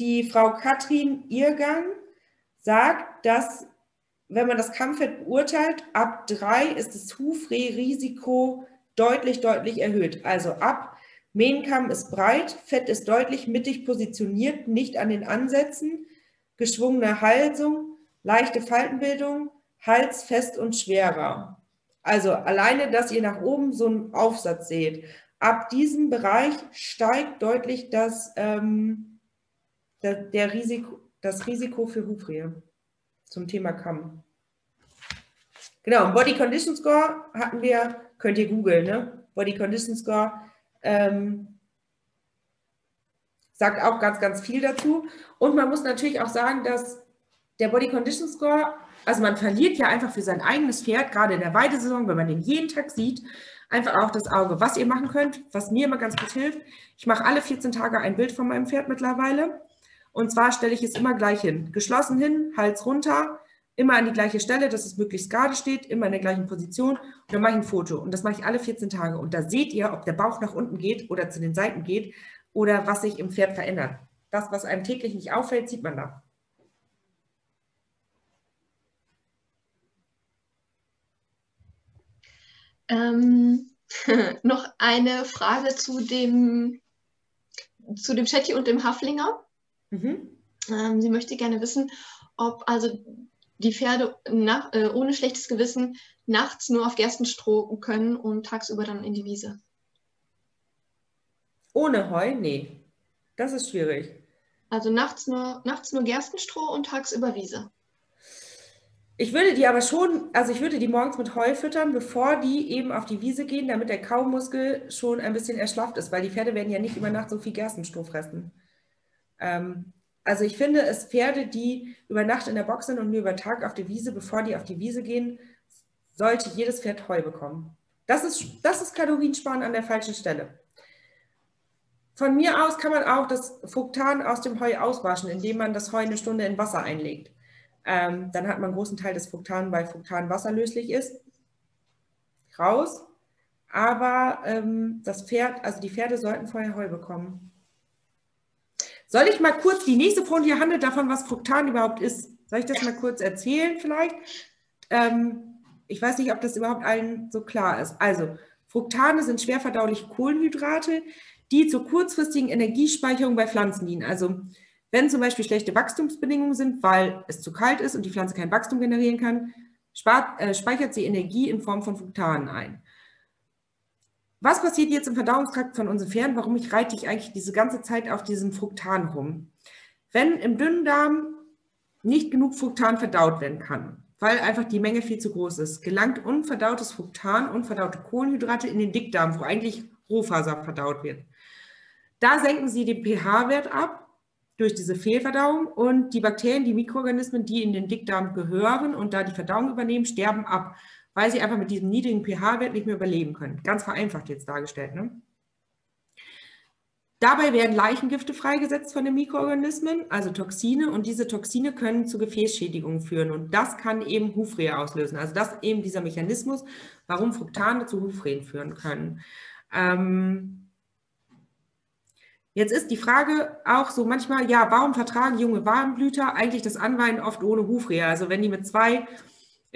die Frau Katrin Irgang sagt, dass wenn man das Kammfett beurteilt, ab drei ist das Hufreh-Risiko deutlich, deutlich erhöht. Also ab Mähnkamm ist breit, Fett ist deutlich mittig positioniert, nicht an den Ansätzen, geschwungene Halsung, leichte Faltenbildung, Hals fest und schwerer. Also alleine, dass ihr nach oben so einen Aufsatz seht. Ab diesem Bereich steigt deutlich das, ähm, der, der Risiko, das Risiko für Hufrehe zum Thema Kamm. Genau, Body Condition Score hatten wir, könnt ihr googeln, ne? Body Condition Score ähm, sagt auch ganz, ganz viel dazu. Und man muss natürlich auch sagen, dass der Body Condition Score, also man verliert ja einfach für sein eigenes Pferd, gerade in der Weidesaison, wenn man den jeden Tag sieht, einfach auch das Auge. Was ihr machen könnt, was mir immer ganz gut hilft, ich mache alle 14 Tage ein Bild von meinem Pferd mittlerweile und zwar stelle ich es immer gleich hin. Geschlossen hin, Hals runter, immer an die gleiche Stelle, dass es möglichst gerade steht, immer in der gleichen Position. Und dann mache ich ein Foto. Und das mache ich alle 14 Tage. Und da seht ihr, ob der Bauch nach unten geht oder zu den Seiten geht oder was sich im Pferd verändert. Das, was einem täglich nicht auffällt, sieht man da. Ähm, *laughs* noch eine Frage zu dem, zu dem Chatty und dem Haflinger. Mhm. Ähm, sie möchte gerne wissen, ob also die Pferde nach, äh, ohne schlechtes Gewissen nachts nur auf Gerstenstroh können und tagsüber dann in die Wiese. Ohne Heu? Nee. Das ist schwierig. Also nachts nur, nachts nur Gerstenstroh und tagsüber Wiese. Ich würde die aber schon, also ich würde die morgens mit Heu füttern, bevor die eben auf die Wiese gehen, damit der Kaumuskel schon ein bisschen erschlafft ist, weil die Pferde werden ja nicht über Nacht so viel Gerstenstroh fressen. Ähm, also ich finde es Pferde, die über Nacht in der Box sind und nur über Tag auf die Wiese, bevor die auf die Wiese gehen, sollte jedes Pferd Heu bekommen. Das ist, das ist Kaloriensparen an der falschen Stelle. Von mir aus kann man auch das Fruktan aus dem Heu auswaschen, indem man das Heu eine Stunde in Wasser einlegt. Ähm, dann hat man einen großen Teil des Fruktan, weil Fruktan wasserlöslich ist, raus. Aber ähm, das Pferd, also die Pferde sollten vorher Heu bekommen. Soll ich mal kurz, die nächste Folie handelt davon, was Fruktan überhaupt ist. Soll ich das mal kurz erzählen vielleicht? Ähm, ich weiß nicht, ob das überhaupt allen so klar ist. Also, Fruktane sind schwer verdauliche Kohlenhydrate, die zur kurzfristigen Energiespeicherung bei Pflanzen dienen. Also wenn zum Beispiel schlechte Wachstumsbedingungen sind, weil es zu kalt ist und die Pflanze kein Wachstum generieren kann, spart, äh, speichert sie Energie in Form von Fruktanen ein. Was passiert jetzt im Verdauungstrakt von unseren Pferden? Warum ich reite ich eigentlich diese ganze Zeit auf diesem Fruktan rum? Wenn im dünnen Darm nicht genug Fruktan verdaut werden kann, weil einfach die Menge viel zu groß ist, gelangt unverdautes Fruktan, unverdaute Kohlenhydrate in den Dickdarm, wo eigentlich Rohfaser verdaut wird. Da senken sie den pH-Wert ab durch diese Fehlverdauung und die Bakterien, die Mikroorganismen, die in den Dickdarm gehören und da die Verdauung übernehmen, sterben ab, weil sie einfach mit diesem niedrigen pH-Wert nicht mehr überleben können. Ganz vereinfacht jetzt dargestellt. Ne? Dabei werden Leichengifte freigesetzt von den Mikroorganismen, also Toxine, und diese Toxine können zu Gefäßschädigungen führen. Und das kann eben Hufrehe auslösen. Also das ist eben dieser Mechanismus, warum Fruktane zu Hufrehen führen können. Ähm, Jetzt ist die Frage auch so manchmal, ja, warum vertragen junge Warmblüter eigentlich das Anweiden oft ohne Hufrehe? Also wenn die mit zwei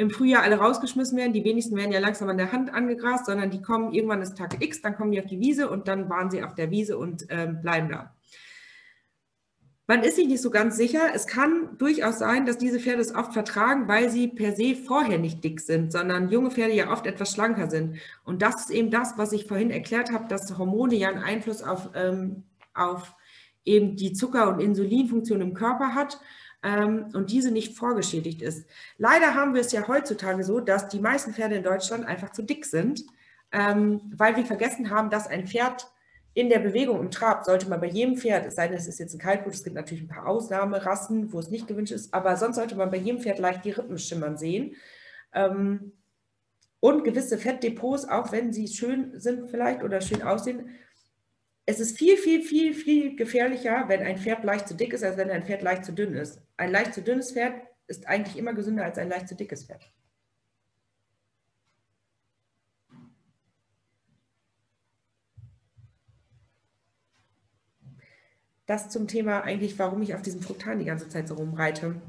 im Frühjahr alle rausgeschmissen werden, die wenigsten werden ja langsam an der Hand angegrast, sondern die kommen irgendwann ist Tag X, dann kommen die auf die Wiese und dann waren sie auf der Wiese und ähm, bleiben da. Man ist sich nicht so ganz sicher. Es kann durchaus sein, dass diese Pferde es oft vertragen, weil sie per se vorher nicht dick sind, sondern junge Pferde ja oft etwas schlanker sind. Und das ist eben das, was ich vorhin erklärt habe, dass Hormone ja einen Einfluss auf ähm, auf eben die Zucker- und Insulinfunktion im Körper hat ähm, und diese nicht vorgeschädigt ist. Leider haben wir es ja heutzutage so, dass die meisten Pferde in Deutschland einfach zu dick sind, ähm, weil wir vergessen haben, dass ein Pferd in der Bewegung im Trab sollte man bei jedem Pferd, es sei denn, es ist jetzt ein Kaltblut, es gibt natürlich ein paar Ausnahmerassen, wo es nicht gewünscht ist, aber sonst sollte man bei jedem Pferd leicht die Rippen schimmern sehen. Ähm, und gewisse Fettdepots, auch wenn sie schön sind vielleicht oder schön aussehen, es ist viel, viel, viel, viel gefährlicher, wenn ein Pferd leicht zu dick ist, als wenn ein Pferd leicht zu dünn ist. Ein leicht zu dünnes Pferd ist eigentlich immer gesünder als ein leicht zu dickes Pferd. Das zum Thema eigentlich, warum ich auf diesem Fruktan die ganze Zeit so rumreite.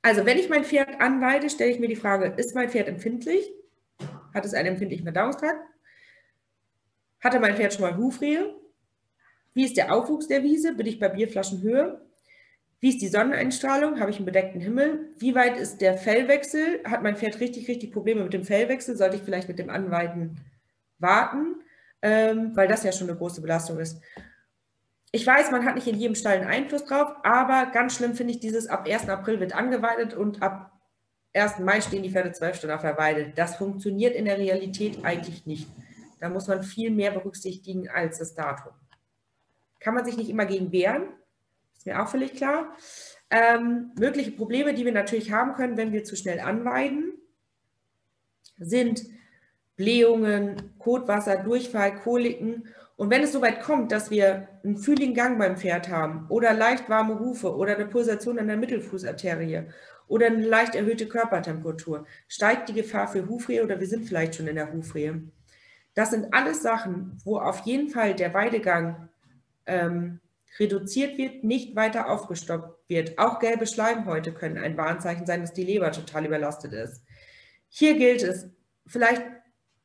Also, wenn ich mein Pferd anweide, stelle ich mir die Frage, ist mein Pferd empfindlich? Hat es einen empfindlichen Verdauungstrakt? Hatte mein Pferd schon mal Hufrehe? Wie ist der Aufwuchs der Wiese? Bin ich bei Bierflaschenhöhe? Wie ist die Sonneneinstrahlung? Habe ich einen bedeckten Himmel? Wie weit ist der Fellwechsel? Hat mein Pferd richtig, richtig Probleme mit dem Fellwechsel? Sollte ich vielleicht mit dem Anweiden warten? Ähm, weil das ja schon eine große Belastung ist. Ich weiß, man hat nicht in jedem Stall einen Einfluss drauf, aber ganz schlimm finde ich dieses, ab 1. April wird angeweidet und ab 1. Mai stehen die Pferde zwölf Stunden auf der Weide. Das funktioniert in der Realität eigentlich nicht. Da muss man viel mehr berücksichtigen als das Datum. Kann man sich nicht immer gegen wehren, ist mir auch völlig klar. Ähm, mögliche Probleme, die wir natürlich haben können, wenn wir zu schnell anweiden, sind Blähungen, Kotwasser, Durchfall, Koliken. Und wenn es soweit kommt, dass wir einen fühligen Gang beim Pferd haben oder leicht warme Hufe oder eine Pulsation an der Mittelfußarterie oder eine leicht erhöhte Körpertemperatur. Steigt die Gefahr für Hufrehe oder wir sind vielleicht schon in der Hufrehe. Das sind alles Sachen, wo auf jeden Fall der Weidegang ähm, reduziert wird, nicht weiter aufgestockt wird. Auch gelbe Schleimhäute können ein Warnzeichen sein, dass die Leber total überlastet ist. Hier gilt es, vielleicht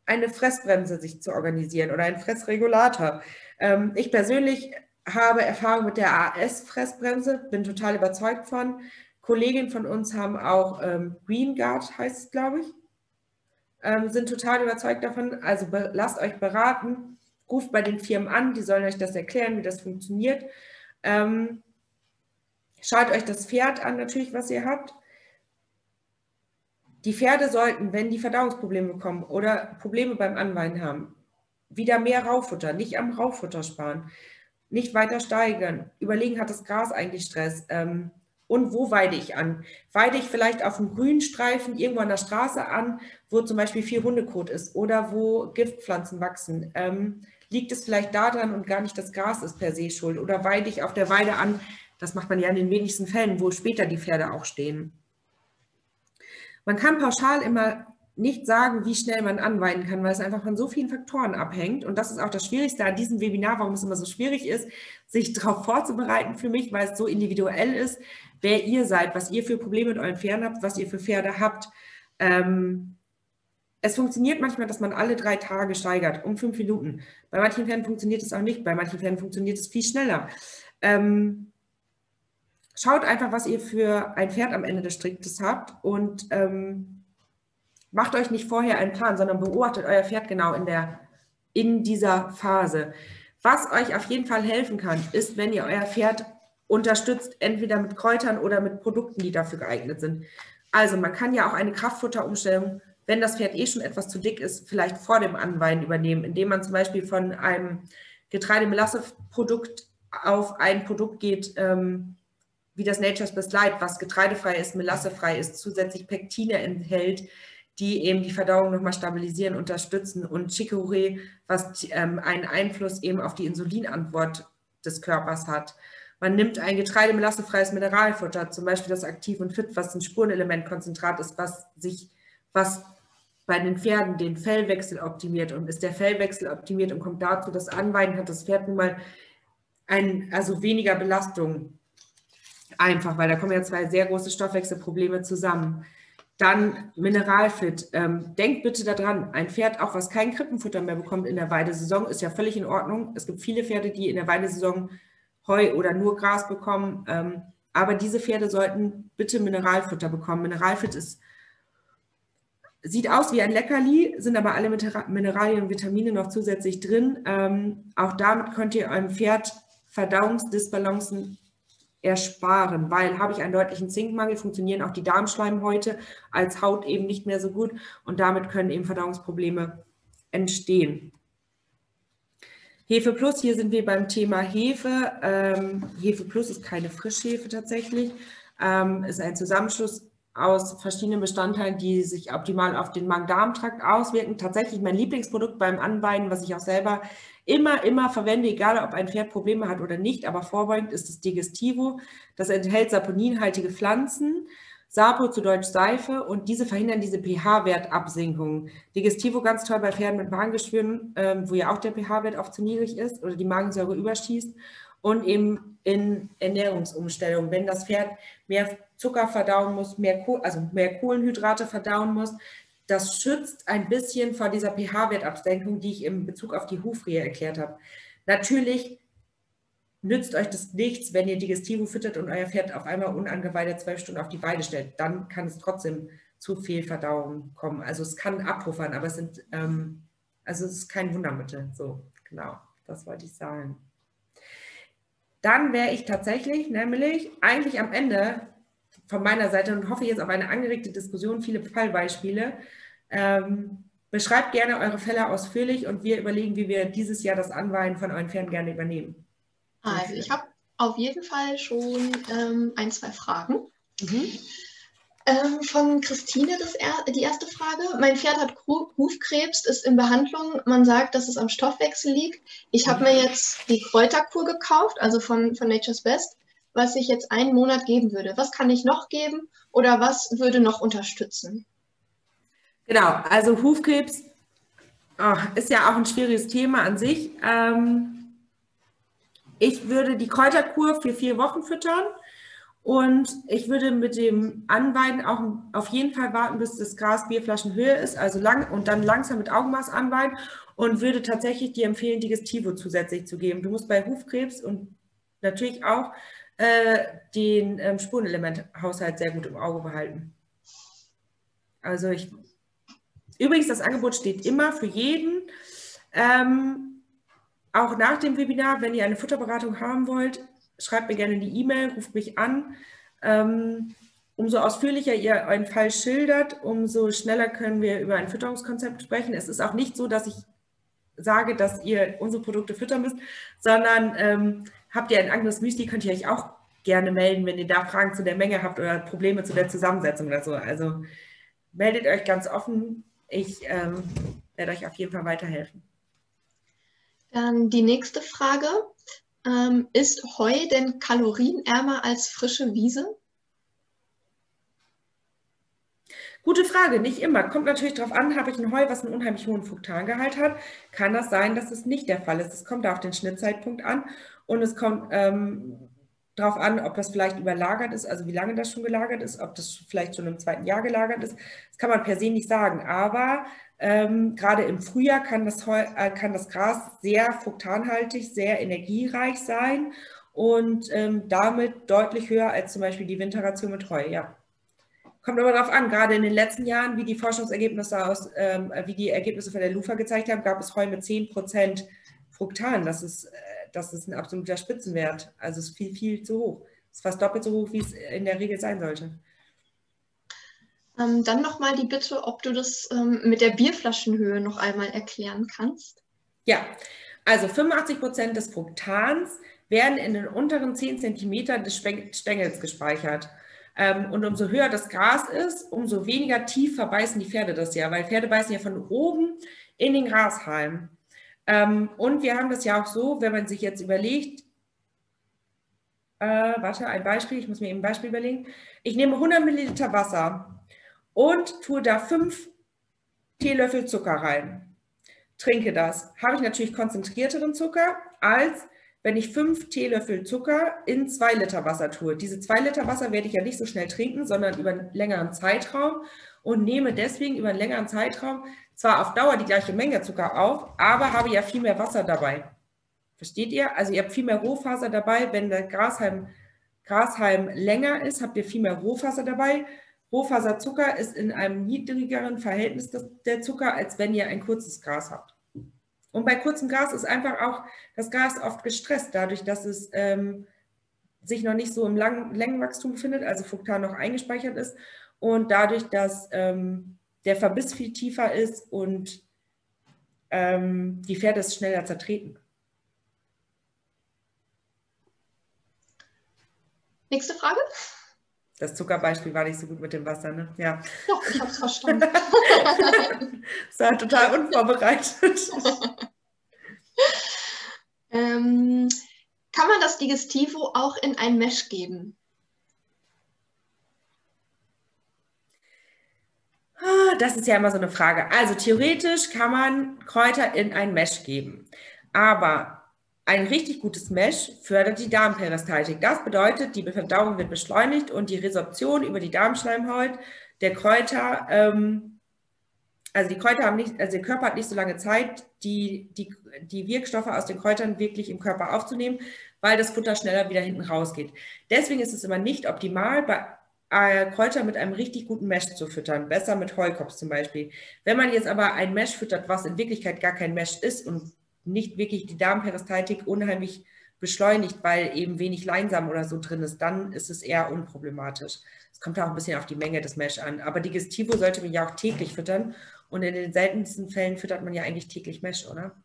eine Fressbremse sich zu organisieren oder einen Fressregulator. Ähm, ich persönlich habe Erfahrung mit der AS-Fressbremse, bin total überzeugt von. Kolleginnen von uns haben auch ähm, Green Guard, heißt es, glaube ich, ähm, sind total überzeugt davon. Also lasst euch beraten, ruft bei den Firmen an, die sollen euch das erklären, wie das funktioniert. Ähm, schaut euch das Pferd an, natürlich, was ihr habt. Die Pferde sollten, wenn die Verdauungsprobleme bekommen oder Probleme beim Anweinen haben, wieder mehr Raufutter, nicht am Raufutter sparen, nicht weiter steigern. Überlegen, hat das Gras eigentlich Stress? Ähm, und wo weide ich an? Weide ich vielleicht auf einem grünen Streifen irgendwo an der Straße an, wo zum Beispiel viel Hundekot ist oder wo Giftpflanzen wachsen? Ähm, liegt es vielleicht daran und gar nicht das Gras ist per se schuld? Oder weide ich auf der Weide an, das macht man ja in den wenigsten Fällen, wo später die Pferde auch stehen. Man kann pauschal immer nicht sagen, wie schnell man anweiden kann, weil es einfach von so vielen Faktoren abhängt. Und das ist auch das Schwierigste an diesem Webinar, warum es immer so schwierig ist, sich *laughs* darauf vorzubereiten für mich, weil es so individuell ist, wer ihr seid, was ihr für Probleme mit euren Pferden habt, was ihr für Pferde habt. Ähm, es funktioniert manchmal, dass man alle drei Tage steigert, um fünf Minuten. Bei manchen Pferden funktioniert es auch nicht, bei manchen Pferden funktioniert es viel schneller. Ähm, schaut einfach, was ihr für ein Pferd am Ende des Strickes habt und ähm, macht euch nicht vorher einen Plan, sondern beobachtet euer Pferd genau in, der, in dieser Phase. Was euch auf jeden Fall helfen kann, ist, wenn ihr euer Pferd unterstützt, entweder mit Kräutern oder mit Produkten, die dafür geeignet sind. Also man kann ja auch eine Kraftfutterumstellung, wenn das Pferd eh schon etwas zu dick ist, vielleicht vor dem Anweinen übernehmen, indem man zum Beispiel von einem Getreidemelasse-Produkt auf ein Produkt geht, ähm, wie das Nature's Best Light, was getreidefrei ist, melassefrei ist, zusätzlich Pektine enthält, die eben die Verdauung nochmal stabilisieren, unterstützen und Chicorée, was ähm, einen Einfluss eben auf die Insulinantwort des Körpers hat. Man nimmt ein getreidemelassefreies Mineralfutter, zum Beispiel das Aktiv und Fit, was ein Spurenelementkonzentrat ist, was sich, was bei den Pferden den Fellwechsel optimiert. Und ist der Fellwechsel optimiert und kommt dazu, dass Anweiden hat das Pferd nun mal ein, also weniger Belastung. Einfach, weil da kommen ja zwei sehr große Stoffwechselprobleme zusammen. Dann Mineralfit. Ähm, denkt bitte daran, ein Pferd, auch was kein Krippenfutter mehr bekommt in der Weidesaison, ist ja völlig in Ordnung. Es gibt viele Pferde, die in der Weidesaison Heu oder nur Gras bekommen. Ähm, aber diese Pferde sollten bitte Mineralfutter bekommen. Mineralfutter ist, sieht aus wie ein Leckerli, sind aber alle Mineralien und Vitamine noch zusätzlich drin. Ähm, auch damit könnt ihr eurem Pferd Verdauungsdisbalancen ersparen, weil habe ich einen deutlichen Zinkmangel, funktionieren auch die Darmschleimhäute als Haut eben nicht mehr so gut und damit können eben Verdauungsprobleme entstehen. Hefe Plus, hier sind wir beim Thema Hefe. Ähm, Hefe Plus ist keine Frischhefe tatsächlich, ähm, ist ein Zusammenschluss aus verschiedenen Bestandteilen, die sich optimal auf den Magen-Darm-Trakt auswirken. Tatsächlich mein Lieblingsprodukt beim Anbeinen, was ich auch selber immer, immer verwende, egal ob ein Pferd Probleme hat oder nicht, aber vorbeugend ist das Digestivo. Das enthält saponinhaltige Pflanzen Sapo zu Deutsch Seife und diese verhindern diese pH-Wertabsinkung. Digestivo ganz toll bei Pferden mit Magengeschwüren, ähm, wo ja auch der pH-Wert oft zu niedrig ist oder die Magensäure überschießt und eben in Ernährungsumstellung, wenn das Pferd mehr Zucker verdauen muss, mehr, also mehr Kohlenhydrate verdauen muss, das schützt ein bisschen vor dieser pH-Wertabsenkung, die ich im Bezug auf die Hufrehe erklärt habe. Natürlich nützt euch das nichts, wenn ihr Digestivo füttert und euer Pferd auf einmal unangeweidet zwölf Stunden auf die Weide stellt. Dann kann es trotzdem zu viel Verdauung kommen. Also es kann abpuffern, aber es sind, ähm, also es ist kein Wundermittel. So, genau, das wollte ich sagen. Dann wäre ich tatsächlich nämlich eigentlich am Ende von meiner Seite und hoffe jetzt auf eine angeregte Diskussion, viele Fallbeispiele. Ähm, beschreibt gerne eure Fälle ausführlich und wir überlegen, wie wir dieses Jahr das Anweihen von euren Pferden gerne übernehmen. Also ich habe auf jeden Fall schon ähm, ein, zwei Fragen. Mhm. Ähm, von Christine das er die erste Frage. Mein Pferd hat Hufkrebs, ist in Behandlung. Man sagt, dass es am Stoffwechsel liegt. Ich habe mir jetzt die Kräuterkur gekauft, also von, von Nature's Best, was ich jetzt einen Monat geben würde. Was kann ich noch geben Oder was würde noch unterstützen? Genau, also Hufkrebs oh, ist ja auch ein schwieriges Thema an sich. Ähm, ich würde die Kräuterkur für vier Wochen füttern und ich würde mit dem Anweiden auch auf jeden Fall warten, bis das Gras Bierflaschenhöhe ist, also lang und dann langsam mit Augenmaß anweiden und würde tatsächlich dir empfehlen, Digestivo zusätzlich zu geben. Du musst bei Hufkrebs und natürlich auch äh, den ähm, Spurenelementhaushalt sehr gut im Auge behalten. Also ich, übrigens, das Angebot steht immer für jeden. Ähm, auch nach dem Webinar, wenn ihr eine Futterberatung haben wollt, schreibt mir gerne eine E-Mail, ruft mich an. Ähm, umso ausführlicher ihr euren Fall schildert, umso schneller können wir über ein Fütterungskonzept sprechen. Es ist auch nicht so, dass ich sage, dass ihr unsere Produkte füttern müsst, sondern ähm, habt ihr ein anderes Müsli, könnt ihr euch auch gerne melden, wenn ihr da Fragen zu der Menge habt oder Probleme zu der Zusammensetzung oder so. Also meldet euch ganz offen. Ich ähm, werde euch auf jeden Fall weiterhelfen. Dann die nächste Frage. Ähm, ist Heu denn kalorienärmer als frische Wiese? Gute Frage, nicht immer. Kommt natürlich darauf an, habe ich ein Heu, was einen unheimlich hohen Fruktangehalt hat, kann das sein, dass es nicht der Fall ist. Es kommt da auf den Schnittzeitpunkt an und es kommt ähm, darauf an, ob das vielleicht überlagert ist, also wie lange das schon gelagert ist, ob das vielleicht schon im zweiten Jahr gelagert ist. Das kann man per se nicht sagen, aber ähm, gerade im Frühjahr kann das, äh, kann das Gras sehr fruktanhaltig, sehr energiereich sein und ähm, damit deutlich höher als zum Beispiel die Winterration mit Heu, ja. Kommt aber darauf an, gerade in den letzten Jahren, wie die Forschungsergebnisse aus, ähm, wie die Ergebnisse von der LUFA gezeigt haben, gab es Heu mit 10% Fruktan. Das ist, äh, das ist ein absoluter Spitzenwert. Also es ist viel, viel zu hoch. Es ist fast doppelt so hoch, wie es in der Regel sein sollte. Ähm, dann nochmal die Bitte, ob du das ähm, mit der Bierflaschenhöhe noch einmal erklären kannst. Ja, also 85 Prozent des Fruktans werden in den unteren 10 Zentimetern des Stängels gespeichert. Ähm, und umso höher das Gras ist, umso weniger tief verbeißen die Pferde das ja, weil Pferde beißen ja von oben in den Grashalm. Ähm, und wir haben das ja auch so, wenn man sich jetzt überlegt, äh, warte, ein Beispiel, ich muss mir eben ein Beispiel überlegen. Ich nehme 100 Milliliter Wasser und tue da 5 Teelöffel Zucker rein. Trinke das. Habe ich natürlich konzentrierteren Zucker als wenn ich fünf Teelöffel Zucker in zwei Liter Wasser tue. Diese zwei Liter Wasser werde ich ja nicht so schnell trinken, sondern über einen längeren Zeitraum und nehme deswegen über einen längeren Zeitraum zwar auf Dauer die gleiche Menge Zucker auf, aber habe ja viel mehr Wasser dabei. Versteht ihr? Also ihr habt viel mehr Rohfaser dabei. Wenn der Grashalm, Grashalm länger ist, habt ihr viel mehr Rohfaser dabei. Rohfaserzucker ist in einem niedrigeren Verhältnis der Zucker, als wenn ihr ein kurzes Gras habt. Und bei kurzem Gras ist einfach auch das Gras oft gestresst, dadurch, dass es ähm, sich noch nicht so im langen Längenwachstum befindet, also Fructan noch eingespeichert ist und dadurch, dass ähm, der Verbiss viel tiefer ist und ähm, die Pferde es schneller zertreten. Nächste Frage. Das Zuckerbeispiel war nicht so gut mit dem Wasser, ne? Ja. Doch, ich habe es verstanden. das *laughs* war total unvorbereitet. *laughs* ähm, kann man das Digestivo auch in ein Mesh geben? Das ist ja immer so eine Frage. Also theoretisch kann man Kräuter in ein Mesh geben. Aber ein richtig gutes Mesh fördert die Darmperistaltik. Das bedeutet, die Verdauung wird beschleunigt und die Resorption über die Darmschleimhaut der Kräuter, ähm, also die Kräuter haben nicht, also der Körper hat nicht so lange Zeit, die, die, die Wirkstoffe aus den Kräutern wirklich im Körper aufzunehmen, weil das Futter schneller wieder hinten rausgeht. Deswegen ist es immer nicht optimal, bei äh, Kräuter mit einem richtig guten Mesh zu füttern. Besser mit Heukops zum Beispiel. Wenn man jetzt aber ein Mesh füttert, was in Wirklichkeit gar kein Mesh ist und nicht wirklich die Darmperistaltik unheimlich beschleunigt, weil eben wenig Leinsam oder so drin ist, dann ist es eher unproblematisch. Es kommt auch ein bisschen auf die Menge des Mesh an. Aber Digestivo sollte man ja auch täglich füttern. Und in den seltensten Fällen füttert man ja eigentlich täglich Mesh, oder?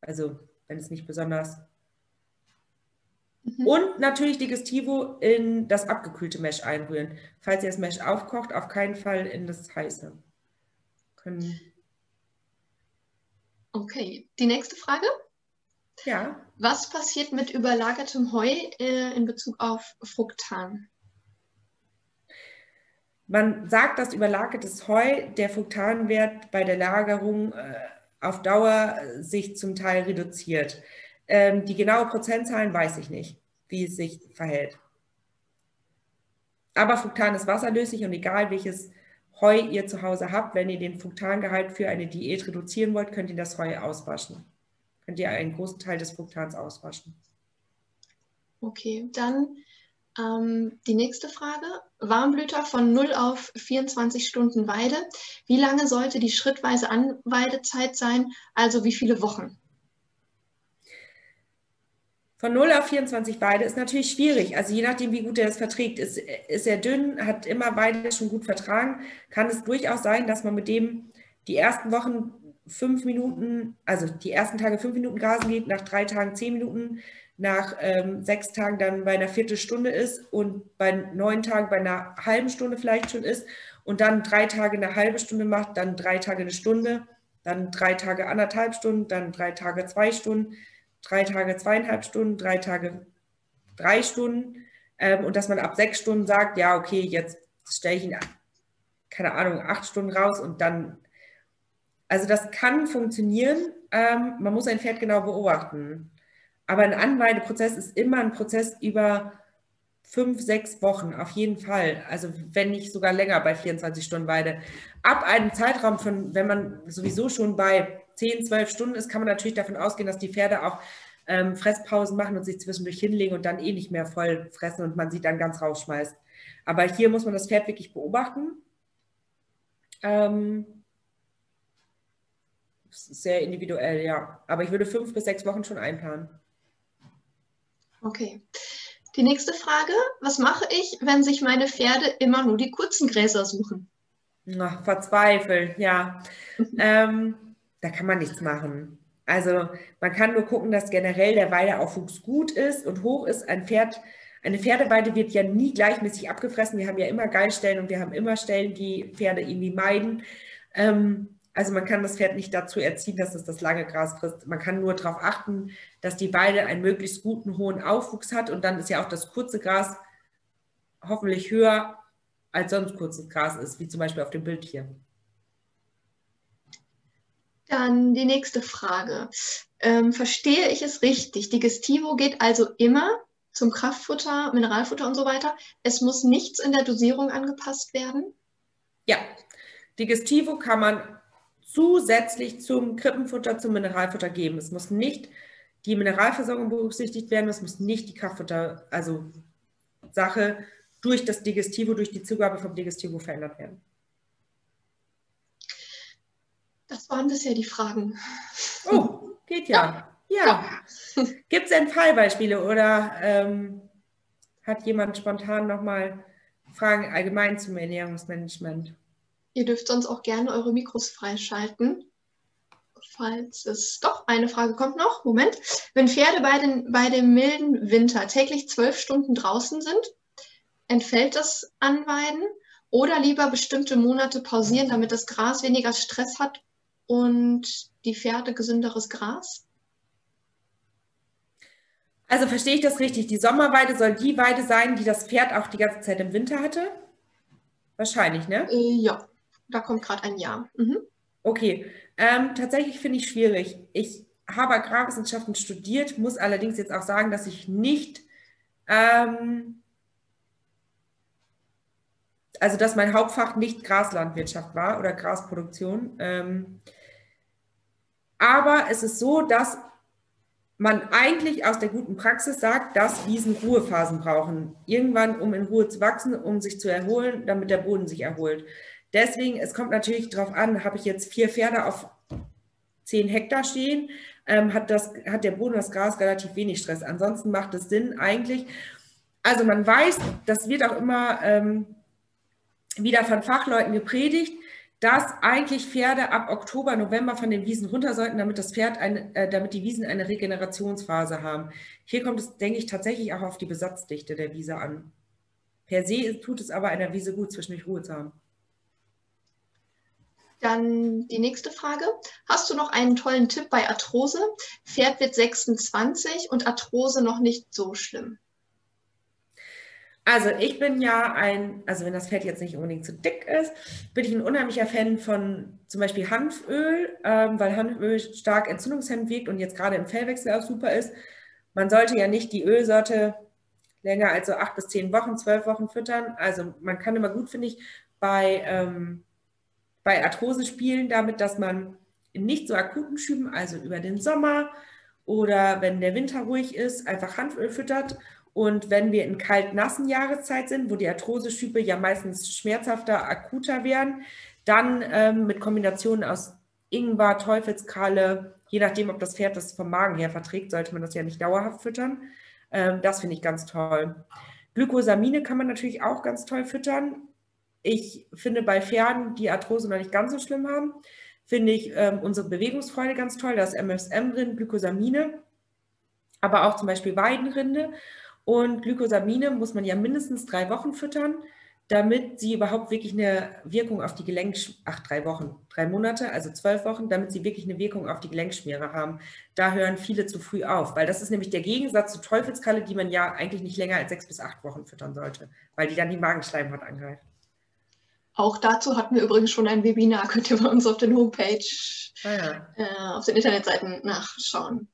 Also, wenn es nicht besonders. Mhm. Und natürlich Digestivo in das abgekühlte Mesh einrühren. Falls ihr das Mesh aufkocht, auf keinen Fall in das heiße. Können Okay, die nächste Frage. Ja. Was passiert mit überlagertem Heu äh, in Bezug auf Fructan? Man sagt, dass überlagertes Heu der Fruktanwert bei der Lagerung äh, auf Dauer sich zum Teil reduziert. Ähm, die genaue Prozentzahlen weiß ich nicht, wie es sich verhält. Aber Fruktan ist wasserlöslich und egal welches Heu ihr zu Hause habt, wenn ihr den Fruktangehalt für eine Diät reduzieren wollt, könnt ihr das Heu auswaschen. Könnt ihr einen großen Teil des Fruktans auswaschen. Okay, dann ähm, die nächste Frage. Warmblüter von 0 auf 24 Stunden Weide. Wie lange sollte die schrittweise Anweidezeit sein? Also wie viele Wochen? Von 0 auf 24 Weide ist natürlich schwierig. Also je nachdem, wie gut er das verträgt. Ist, ist er dünn, hat immer Weide schon gut vertragen, kann es durchaus sein, dass man mit dem die ersten Wochen fünf Minuten, also die ersten Tage fünf Minuten grasen geht, nach drei Tagen zehn Minuten, nach ähm, sechs Tagen dann bei einer Viertelstunde ist und bei neun Tagen bei einer halben Stunde vielleicht schon ist und dann drei Tage eine halbe Stunde macht, dann drei Tage eine Stunde, dann drei Tage anderthalb Stunden, dann drei Tage zwei Stunden, drei Tage zweieinhalb Stunden, drei Tage drei Stunden ähm, und dass man ab sechs Stunden sagt, ja, okay, jetzt stelle ich ihn, keine Ahnung, acht Stunden raus und dann, also das kann funktionieren, ähm, man muss ein Pferd genau beobachten. Aber ein Anweideprozess ist immer ein Prozess über fünf, sechs Wochen, auf jeden Fall. Also wenn nicht sogar länger bei 24 Stunden Weide. Ab einem Zeitraum von, wenn man sowieso schon bei 10, 12 Stunden ist, kann man natürlich davon ausgehen, dass die Pferde auch ähm, Fresspausen machen und sich zwischendurch hinlegen und dann eh nicht mehr voll fressen und man sie dann ganz rausschmeißt. Aber hier muss man das Pferd wirklich beobachten. Ähm, sehr individuell, ja. Aber ich würde fünf bis sechs Wochen schon einplanen. Okay. Die nächste Frage, was mache ich, wenn sich meine Pferde immer nur die kurzen Gräser suchen? Ach, verzweifelt, ja. *laughs* ähm, da kann man nichts machen. Also man kann nur gucken, dass generell der Weideaufwuchs gut ist und hoch ist. Ein Pferd, eine Pferdeweide wird ja nie gleichmäßig abgefressen. Wir haben ja immer Geilstellen und wir haben immer Stellen, die Pferde irgendwie meiden. Ähm, also man kann das Pferd nicht dazu erziehen, dass es das lange Gras frisst. Man kann nur darauf achten, dass die Weide einen möglichst guten, hohen Aufwuchs hat. Und dann ist ja auch das kurze Gras hoffentlich höher, als sonst kurzes Gras ist, wie zum Beispiel auf dem Bild hier. Dann die nächste Frage. Ähm, verstehe ich es richtig? Digestivo geht also immer zum Kraftfutter, Mineralfutter und so weiter. Es muss nichts in der Dosierung angepasst werden? Ja, Digestivo kann man zusätzlich zum Krippenfutter, zum Mineralfutter geben. Es muss nicht die Mineralversorgung berücksichtigt werden, es muss nicht die Kraftfutter, also Sache durch das Digestivo, durch die Zugabe vom Digestivo verändert werden. Das waren bisher die Fragen. Oh, geht ja. Ja. ja. Gibt es denn Fallbeispiele oder ähm, hat jemand spontan nochmal Fragen allgemein zum Ernährungsmanagement? Ihr dürft sonst auch gerne eure Mikros freischalten. Falls es doch eine Frage kommt noch. Moment. Wenn Pferde bei, den, bei dem milden Winter täglich zwölf Stunden draußen sind, entfällt das Anweiden oder lieber bestimmte Monate pausieren, damit das Gras weniger Stress hat und die Pferde gesünderes Gras? Also verstehe ich das richtig? Die Sommerweide soll die Weide sein, die das Pferd auch die ganze Zeit im Winter hatte? Wahrscheinlich, ne? Äh, ja. Da kommt gerade ein Ja. Mhm. Okay, ähm, tatsächlich finde ich schwierig. Ich habe Agrarwissenschaften studiert, muss allerdings jetzt auch sagen, dass ich nicht, ähm, also dass mein Hauptfach nicht Graslandwirtschaft war oder Grasproduktion. Ähm, aber es ist so, dass man eigentlich aus der guten Praxis sagt, dass Wiesen Ruhephasen brauchen. Irgendwann, um in Ruhe zu wachsen, um sich zu erholen, damit der Boden sich erholt. Deswegen, es kommt natürlich darauf an, habe ich jetzt vier Pferde auf zehn Hektar stehen, ähm, hat, das, hat der Boden, das Gras relativ wenig Stress. Ansonsten macht es Sinn eigentlich, also man weiß, das wird auch immer ähm, wieder von Fachleuten gepredigt, dass eigentlich Pferde ab Oktober, November von den Wiesen runter sollten, damit das Pferd eine, äh, damit die Wiesen eine Regenerationsphase haben. Hier kommt es, denke ich, tatsächlich auch auf die Besatzdichte der Wiese an. Per se tut es aber einer Wiese gut, zwischendurch Ruhe zu haben. Dann die nächste Frage. Hast du noch einen tollen Tipp bei Arthrose? Pferd wird 26 und Arthrose noch nicht so schlimm. Also ich bin ja ein, also wenn das Pferd jetzt nicht unbedingt zu dick ist, bin ich ein unheimlicher Fan von zum Beispiel Hanföl, ähm, weil Hanföl stark entzündungshemmend wirkt und jetzt gerade im Fellwechsel auch super ist. Man sollte ja nicht die Ölsorte länger als so acht bis zehn Wochen, zwölf Wochen füttern. Also man kann immer gut, finde ich, bei, ähm, bei Arthrose spielen damit, dass man in nicht so akuten Schüben, also über den Sommer oder wenn der Winter ruhig ist, einfach Hanföl füttert und wenn wir in kalt-nassen Jahreszeit sind, wo die Arthroseschübe ja meistens schmerzhafter, akuter werden, dann ähm, mit Kombinationen aus Ingwer, Teufelskralle, je nachdem, ob das Pferd das vom Magen her verträgt, sollte man das ja nicht dauerhaft füttern. Ähm, das finde ich ganz toll. Glykosamine kann man natürlich auch ganz toll füttern. Ich finde bei Pferden, die Arthrose noch nicht ganz so schlimm haben, finde ich ähm, unsere Bewegungsfreude ganz toll. Da ist MSM drin, Glykosamine, aber auch zum Beispiel Weidenrinde. Und Glykosamine muss man ja mindestens drei Wochen füttern, damit sie überhaupt wirklich eine Wirkung auf die Gelenk, ach, drei Wochen, drei Monate, also zwölf Wochen, damit sie wirklich eine Wirkung auf die Gelenkschmiere haben. Da hören viele zu früh auf, weil das ist nämlich der Gegensatz zu Teufelskralle, die man ja eigentlich nicht länger als sechs bis acht Wochen füttern sollte, weil die dann die Magenschleimhaut angreift. Auch dazu hatten wir übrigens schon ein Webinar, könnt ihr bei uns auf der Homepage, ah ja. äh, auf den Internetseiten nachschauen.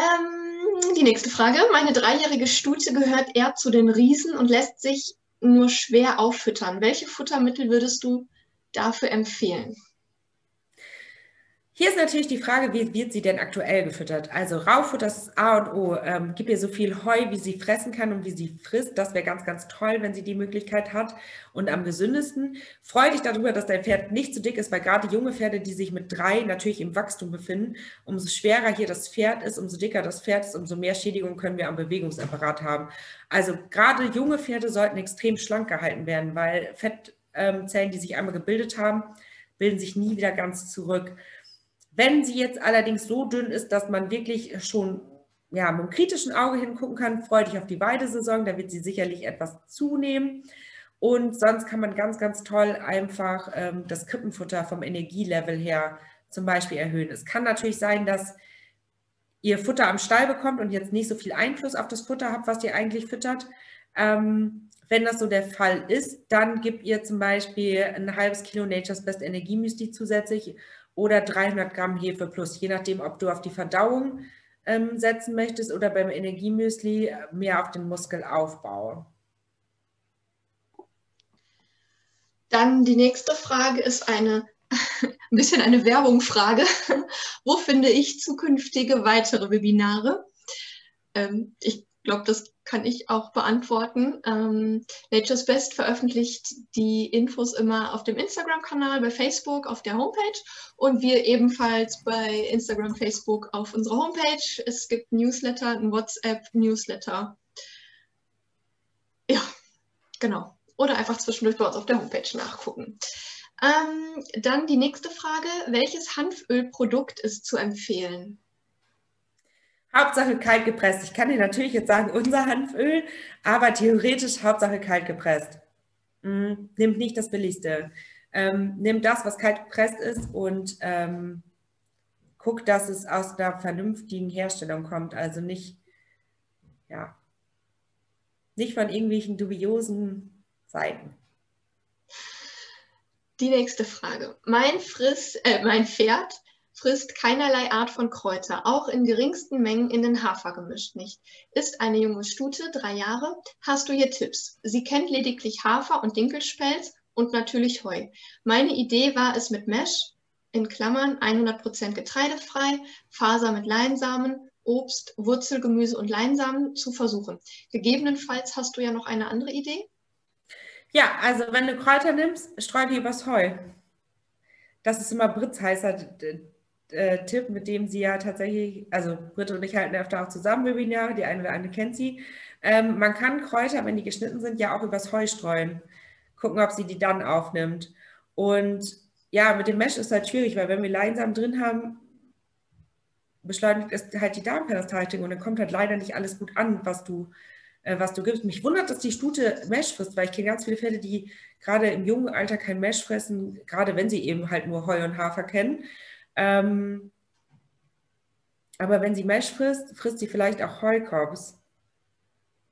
Ähm, die nächste Frage. Meine dreijährige Stute gehört eher zu den Riesen und lässt sich nur schwer auffüttern. Welche Futtermittel würdest du dafür empfehlen? Hier ist natürlich die Frage, wie wird sie denn aktuell gefüttert? Also Raufutter ist A und O. Ähm, gib ihr so viel Heu, wie sie fressen kann und wie sie frisst. Das wäre ganz, ganz toll, wenn sie die Möglichkeit hat. Und am gesündesten, freu dich darüber, dass dein Pferd nicht zu dick ist, weil gerade junge Pferde, die sich mit drei natürlich im Wachstum befinden, umso schwerer hier das Pferd ist, umso dicker das Pferd ist, umso mehr Schädigung können wir am Bewegungsapparat haben. Also gerade junge Pferde sollten extrem schlank gehalten werden, weil Fettzellen, die sich einmal gebildet haben, bilden sich nie wieder ganz zurück. Wenn sie jetzt allerdings so dünn ist, dass man wirklich schon ja, mit einem kritischen Auge hingucken kann, freue dich auf die Weidesaison, da wird sie sicherlich etwas zunehmen. Und sonst kann man ganz, ganz toll einfach ähm, das Krippenfutter vom Energielevel her zum Beispiel erhöhen. Es kann natürlich sein, dass ihr Futter am Stall bekommt und jetzt nicht so viel Einfluss auf das Futter habt, was ihr eigentlich füttert. Ähm, wenn das so der Fall ist, dann gebt ihr zum Beispiel ein halbes Kilo Nature's Best Energiemüsli zusätzlich oder 300 Gramm Hefe plus, je nachdem, ob du auf die Verdauung ähm, setzen möchtest oder beim Energiemüsli mehr auf den Muskelaufbau. Dann die nächste Frage ist eine *laughs* ein bisschen eine Werbungfrage. *laughs* Wo finde ich zukünftige weitere Webinare? Ähm, ich glaube, das kann ich auch beantworten. Ähm, Nature's Best veröffentlicht die Infos immer auf dem Instagram-Kanal, bei Facebook, auf der Homepage und wir ebenfalls bei Instagram, Facebook auf unserer Homepage. Es gibt Newsletter, ein WhatsApp-Newsletter. Ja, genau. Oder einfach zwischendurch bei uns auf der Homepage nachgucken. Ähm, dann die nächste Frage. Welches Hanfölprodukt ist zu empfehlen? Hauptsache kalt gepresst. Ich kann dir natürlich jetzt sagen, unser Hanföl, aber theoretisch Hauptsache kalt gepresst. Mhm. Nimmt nicht das Billigste. Ähm, nimmt das, was kalt gepresst ist und ähm, guckt, dass es aus einer vernünftigen Herstellung kommt. Also nicht, ja, nicht von irgendwelchen dubiosen Seiten. Die nächste Frage. Mein, Friss, äh, mein Pferd frisst keinerlei Art von Kräuter, auch in geringsten Mengen in den Hafer gemischt nicht. Ist eine junge Stute, drei Jahre, hast du hier Tipps. Sie kennt lediglich Hafer und Dinkelspelz und natürlich Heu. Meine Idee war es mit Mesh, in Klammern 100% getreidefrei, Faser mit Leinsamen, Obst, Wurzelgemüse und Leinsamen zu versuchen. Gegebenenfalls hast du ja noch eine andere Idee? Ja, also wenn du Kräuter nimmst, streu die übers Heu. Das ist immer Britz heißer äh, Tipp, mit dem sie ja tatsächlich, also Britt und ich halten öfter auch zusammen Webinare, die eine oder andere kennt sie. Ähm, man kann Kräuter, wenn die geschnitten sind, ja auch übers Heu streuen. Gucken, ob sie die dann aufnimmt. Und ja, mit dem Mesh ist halt schwierig, weil wenn wir Leinsamen drin haben, beschleunigt es halt die Darmperistaltik und dann kommt halt leider nicht alles gut an, was du, äh, was du gibst. Mich wundert, dass die Stute Mesh frisst, weil ich kenne ganz viele Fälle, die gerade im jungen Alter kein Mesh fressen, gerade wenn sie eben halt nur Heu und Hafer kennen. Ähm, aber wenn sie Mesh frisst, frisst sie vielleicht auch Heukorbs.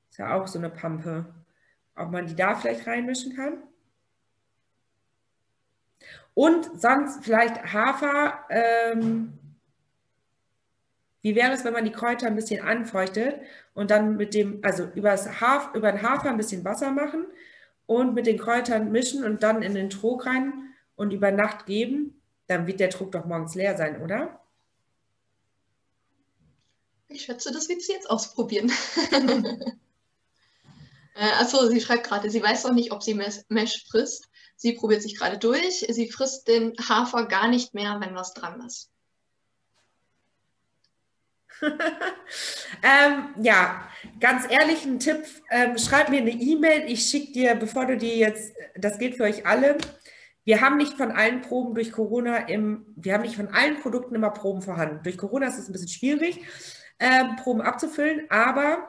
Ist ja auch so eine Pampe. ob man die da vielleicht reinmischen kann. Und sonst vielleicht Hafer. Ähm, wie wäre es, wenn man die Kräuter ein bisschen anfeuchtet und dann mit dem, also über, das Haf, über den Hafer ein bisschen Wasser machen und mit den Kräutern mischen und dann in den Trog rein und über Nacht geben? Dann wird der Trog doch morgens leer sein, oder? Ich schätze, das wird sie jetzt ausprobieren. *laughs* äh, achso, sie schreibt gerade, sie weiß noch nicht, ob sie Mesh frisst. Sie probiert sich gerade durch. Sie frisst den Hafer gar nicht mehr, wenn was dran ist. *laughs* ähm, ja, ganz ehrlich, ein Tipp, ähm, schreib mir eine E-Mail. Ich schicke dir, bevor du die jetzt, das geht für euch alle. Wir haben nicht von allen Proben durch Corona im, wir haben nicht von allen Produkten immer Proben vorhanden. Durch Corona ist es ein bisschen schwierig äh, Proben abzufüllen. Aber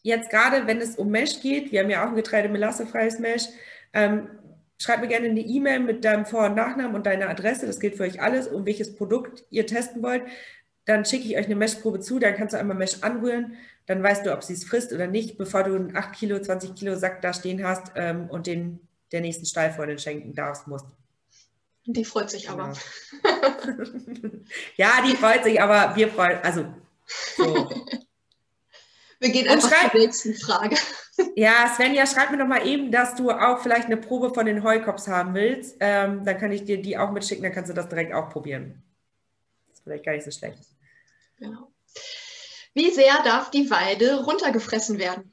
jetzt gerade, wenn es um Mesh geht, wir haben ja auch ein Getreide-Melasse-freies Mesh, ähm, schreib mir gerne eine E-Mail mit deinem Vor- und Nachnamen und deiner Adresse. Das gilt für euch alles, um welches Produkt ihr testen wollt. Dann schicke ich euch eine Mesh-Probe zu, dann kannst du einmal Mesh anrühren, dann weißt du, ob sie es frisst oder nicht, bevor du einen 8 Kilo, 20 Kilo Sack da stehen hast ähm, und den der nächsten Stallfreundin schenken darfst, musst. Die freut sich aber. Genau. *laughs* ja, die freut sich, aber wir freuen, also so. *laughs* Wir gehen einfach schreib, zur nächsten Frage. *laughs* Ja, Svenja, schreib mir doch mal eben, dass du auch vielleicht eine Probe von den Heukops haben willst. Ähm, dann kann ich dir die auch mitschicken, dann kannst du das direkt auch probieren. Das ist vielleicht gar nicht so schlecht. Genau. Wie sehr darf die Weide runtergefressen werden?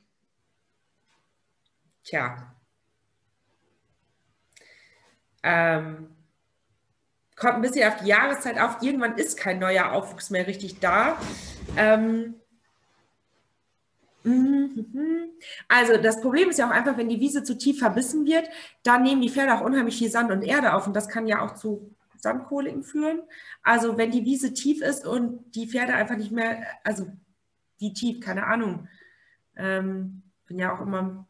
Tja. Ähm, kommt ein bisschen auf die Jahreszeit auf. Irgendwann ist kein neuer Aufwuchs mehr richtig da. Ähm, mhm. also das Problem ist ja auch einfach, wenn die Wiese zu tief verbissen wird, dann nehmen die Pferde auch unheimlich viel Sand und Erde auf und das kann ja auch zu Sandkoliken führen. Also wenn die Wiese tief ist und die Pferde einfach nicht mehr, also wie tief, keine Ahnung. Ähm, bin ja auch immer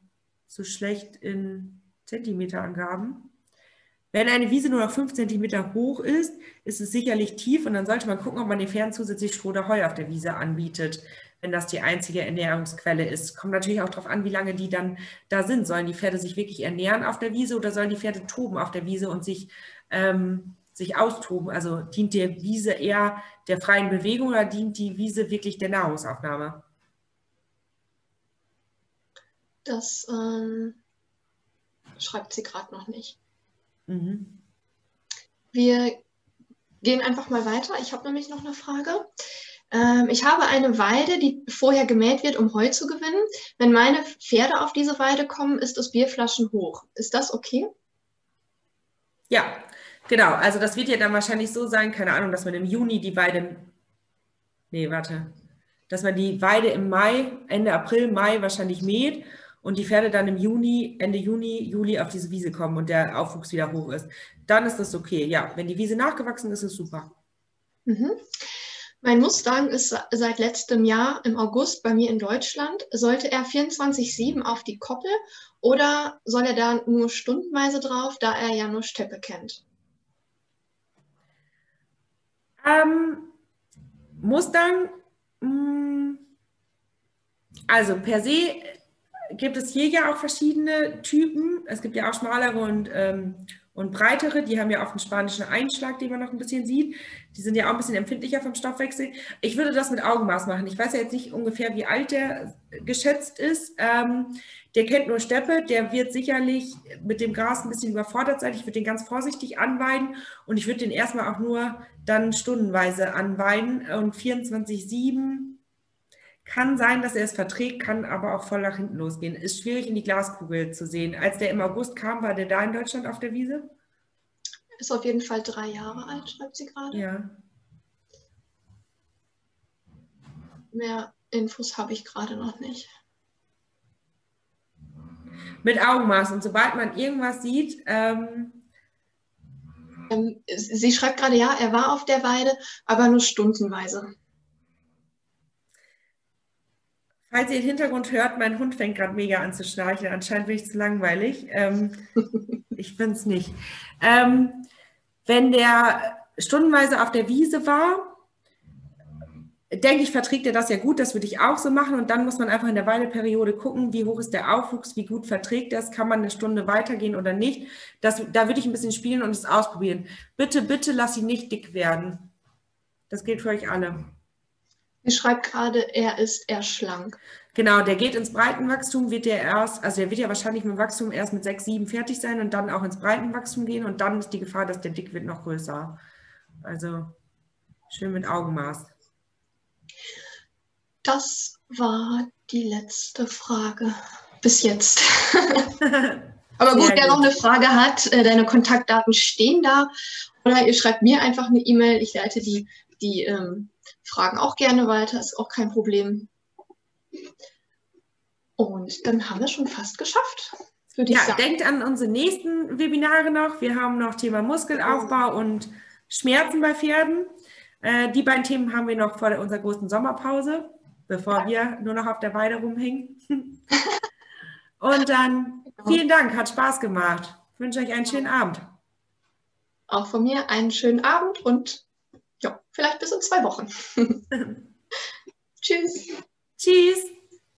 so schlecht in Zentimeterangaben. Wenn eine Wiese nur noch 5 cm hoch ist, ist es sicherlich tief und dann sollte man gucken, ob man den Pferden zusätzlich Stroh oder Heu auf der Wiese anbietet, wenn das die einzige Ernährungsquelle ist. Kommt natürlich auch darauf an, wie lange die dann da sind. Sollen die Pferde sich wirklich ernähren auf der Wiese oder sollen die Pferde toben auf der Wiese und sich, ähm, sich austoben? Also dient die Wiese eher der freien Bewegung oder dient die Wiese wirklich der Nahrungsaufnahme? Das ähm, schreibt sie gerade noch nicht. Mhm. Wir gehen einfach mal weiter. Ich habe nämlich noch eine Frage. Ähm, ich habe eine Weide, die vorher gemäht wird, um Heu zu gewinnen. Wenn meine Pferde auf diese Weide kommen, ist das Bierflaschen hoch. Ist das okay? Ja, genau. Also das wird ja dann wahrscheinlich so sein, keine Ahnung, dass man im Juni die Weide, nee, warte, dass man die Weide im Mai, Ende April, Mai wahrscheinlich mäht und die Pferde dann im Juni, Ende Juni, Juli auf diese Wiese kommen und der Aufwuchs wieder hoch ist, dann ist das okay. Ja, wenn die Wiese nachgewachsen ist, ist es super. Mhm. Mein Mustang ist seit letztem Jahr im August bei mir in Deutschland. Sollte er 24-7 auf die Koppel oder soll er da nur stundenweise drauf, da er ja nur Steppe kennt? Ähm, Mustang, mh, mm, also per se gibt es hier ja auch verschiedene Typen. Es gibt ja auch schmalere und, ähm, und breitere. Die haben ja auch einen spanischen Einschlag, den man noch ein bisschen sieht. Die sind ja auch ein bisschen empfindlicher vom Stoffwechsel. Ich würde das mit Augenmaß machen. Ich weiß ja jetzt nicht ungefähr, wie alt der geschätzt ist. Ähm, der kennt nur Steppe. Der wird sicherlich mit dem Gras ein bisschen überfordert sein. Ich würde den ganz vorsichtig anweiden und ich würde den erstmal auch nur dann stundenweise anweiden und 24-7 kann sein, dass er es verträgt, kann aber auch voll nach hinten losgehen. Ist schwierig in die Glaskugel zu sehen. Als der im August kam, war der da in Deutschland auf der Wiese? Ist auf jeden Fall drei Jahre alt, schreibt sie gerade. Ja. Mehr Infos habe ich gerade noch nicht. Mit Augenmaß. Und sobald man irgendwas sieht, ähm, ähm, sie schreibt gerade, ja, er war auf der Weide, aber nur stundenweise. Falls ihr den Hintergrund hört, mein Hund fängt gerade mega an zu schnarchen. Anscheinend bin ich zu langweilig. Ähm, *laughs* ich bin es nicht. Ähm, wenn der stundenweise auf der Wiese war, denke ich, verträgt er das ja gut, das würde ich auch so machen. Und dann muss man einfach in der Weideperiode gucken, wie hoch ist der Aufwuchs, wie gut verträgt das, kann man eine Stunde weitergehen oder nicht. Das, da würde ich ein bisschen spielen und es ausprobieren. Bitte, bitte lass ihn nicht dick werden. Das gilt für euch alle. Sie schreibt gerade, er ist eher schlank. Genau, der geht ins Breitenwachstum, wird der erst, also der wird ja wahrscheinlich mit Wachstum erst mit 6, 7 fertig sein und dann auch ins Breitenwachstum gehen und dann ist die Gefahr, dass der dick wird, noch größer. Also schön mit Augenmaß. Das war die letzte Frage bis jetzt. *laughs* Aber gut, wer noch eine Frage hat, äh, deine Kontaktdaten stehen da. Oder ihr schreibt mir einfach eine E-Mail. Ich leite die, die ähm, Fragen auch gerne weiter, ist auch kein Problem. Und dann haben wir schon fast geschafft. Würde ja, denkt an unsere nächsten Webinare noch. Wir haben noch Thema Muskelaufbau und Schmerzen bei Pferden. Äh, die beiden Themen haben wir noch vor unserer großen Sommerpause bevor wir nur noch auf der Weide rumhängen. *laughs* Und dann vielen Dank, hat Spaß gemacht. Ich wünsche euch einen schönen Abend. Auch von mir einen schönen Abend und ja, vielleicht bis in zwei Wochen. *laughs* *laughs* Tschüss. Tschüss.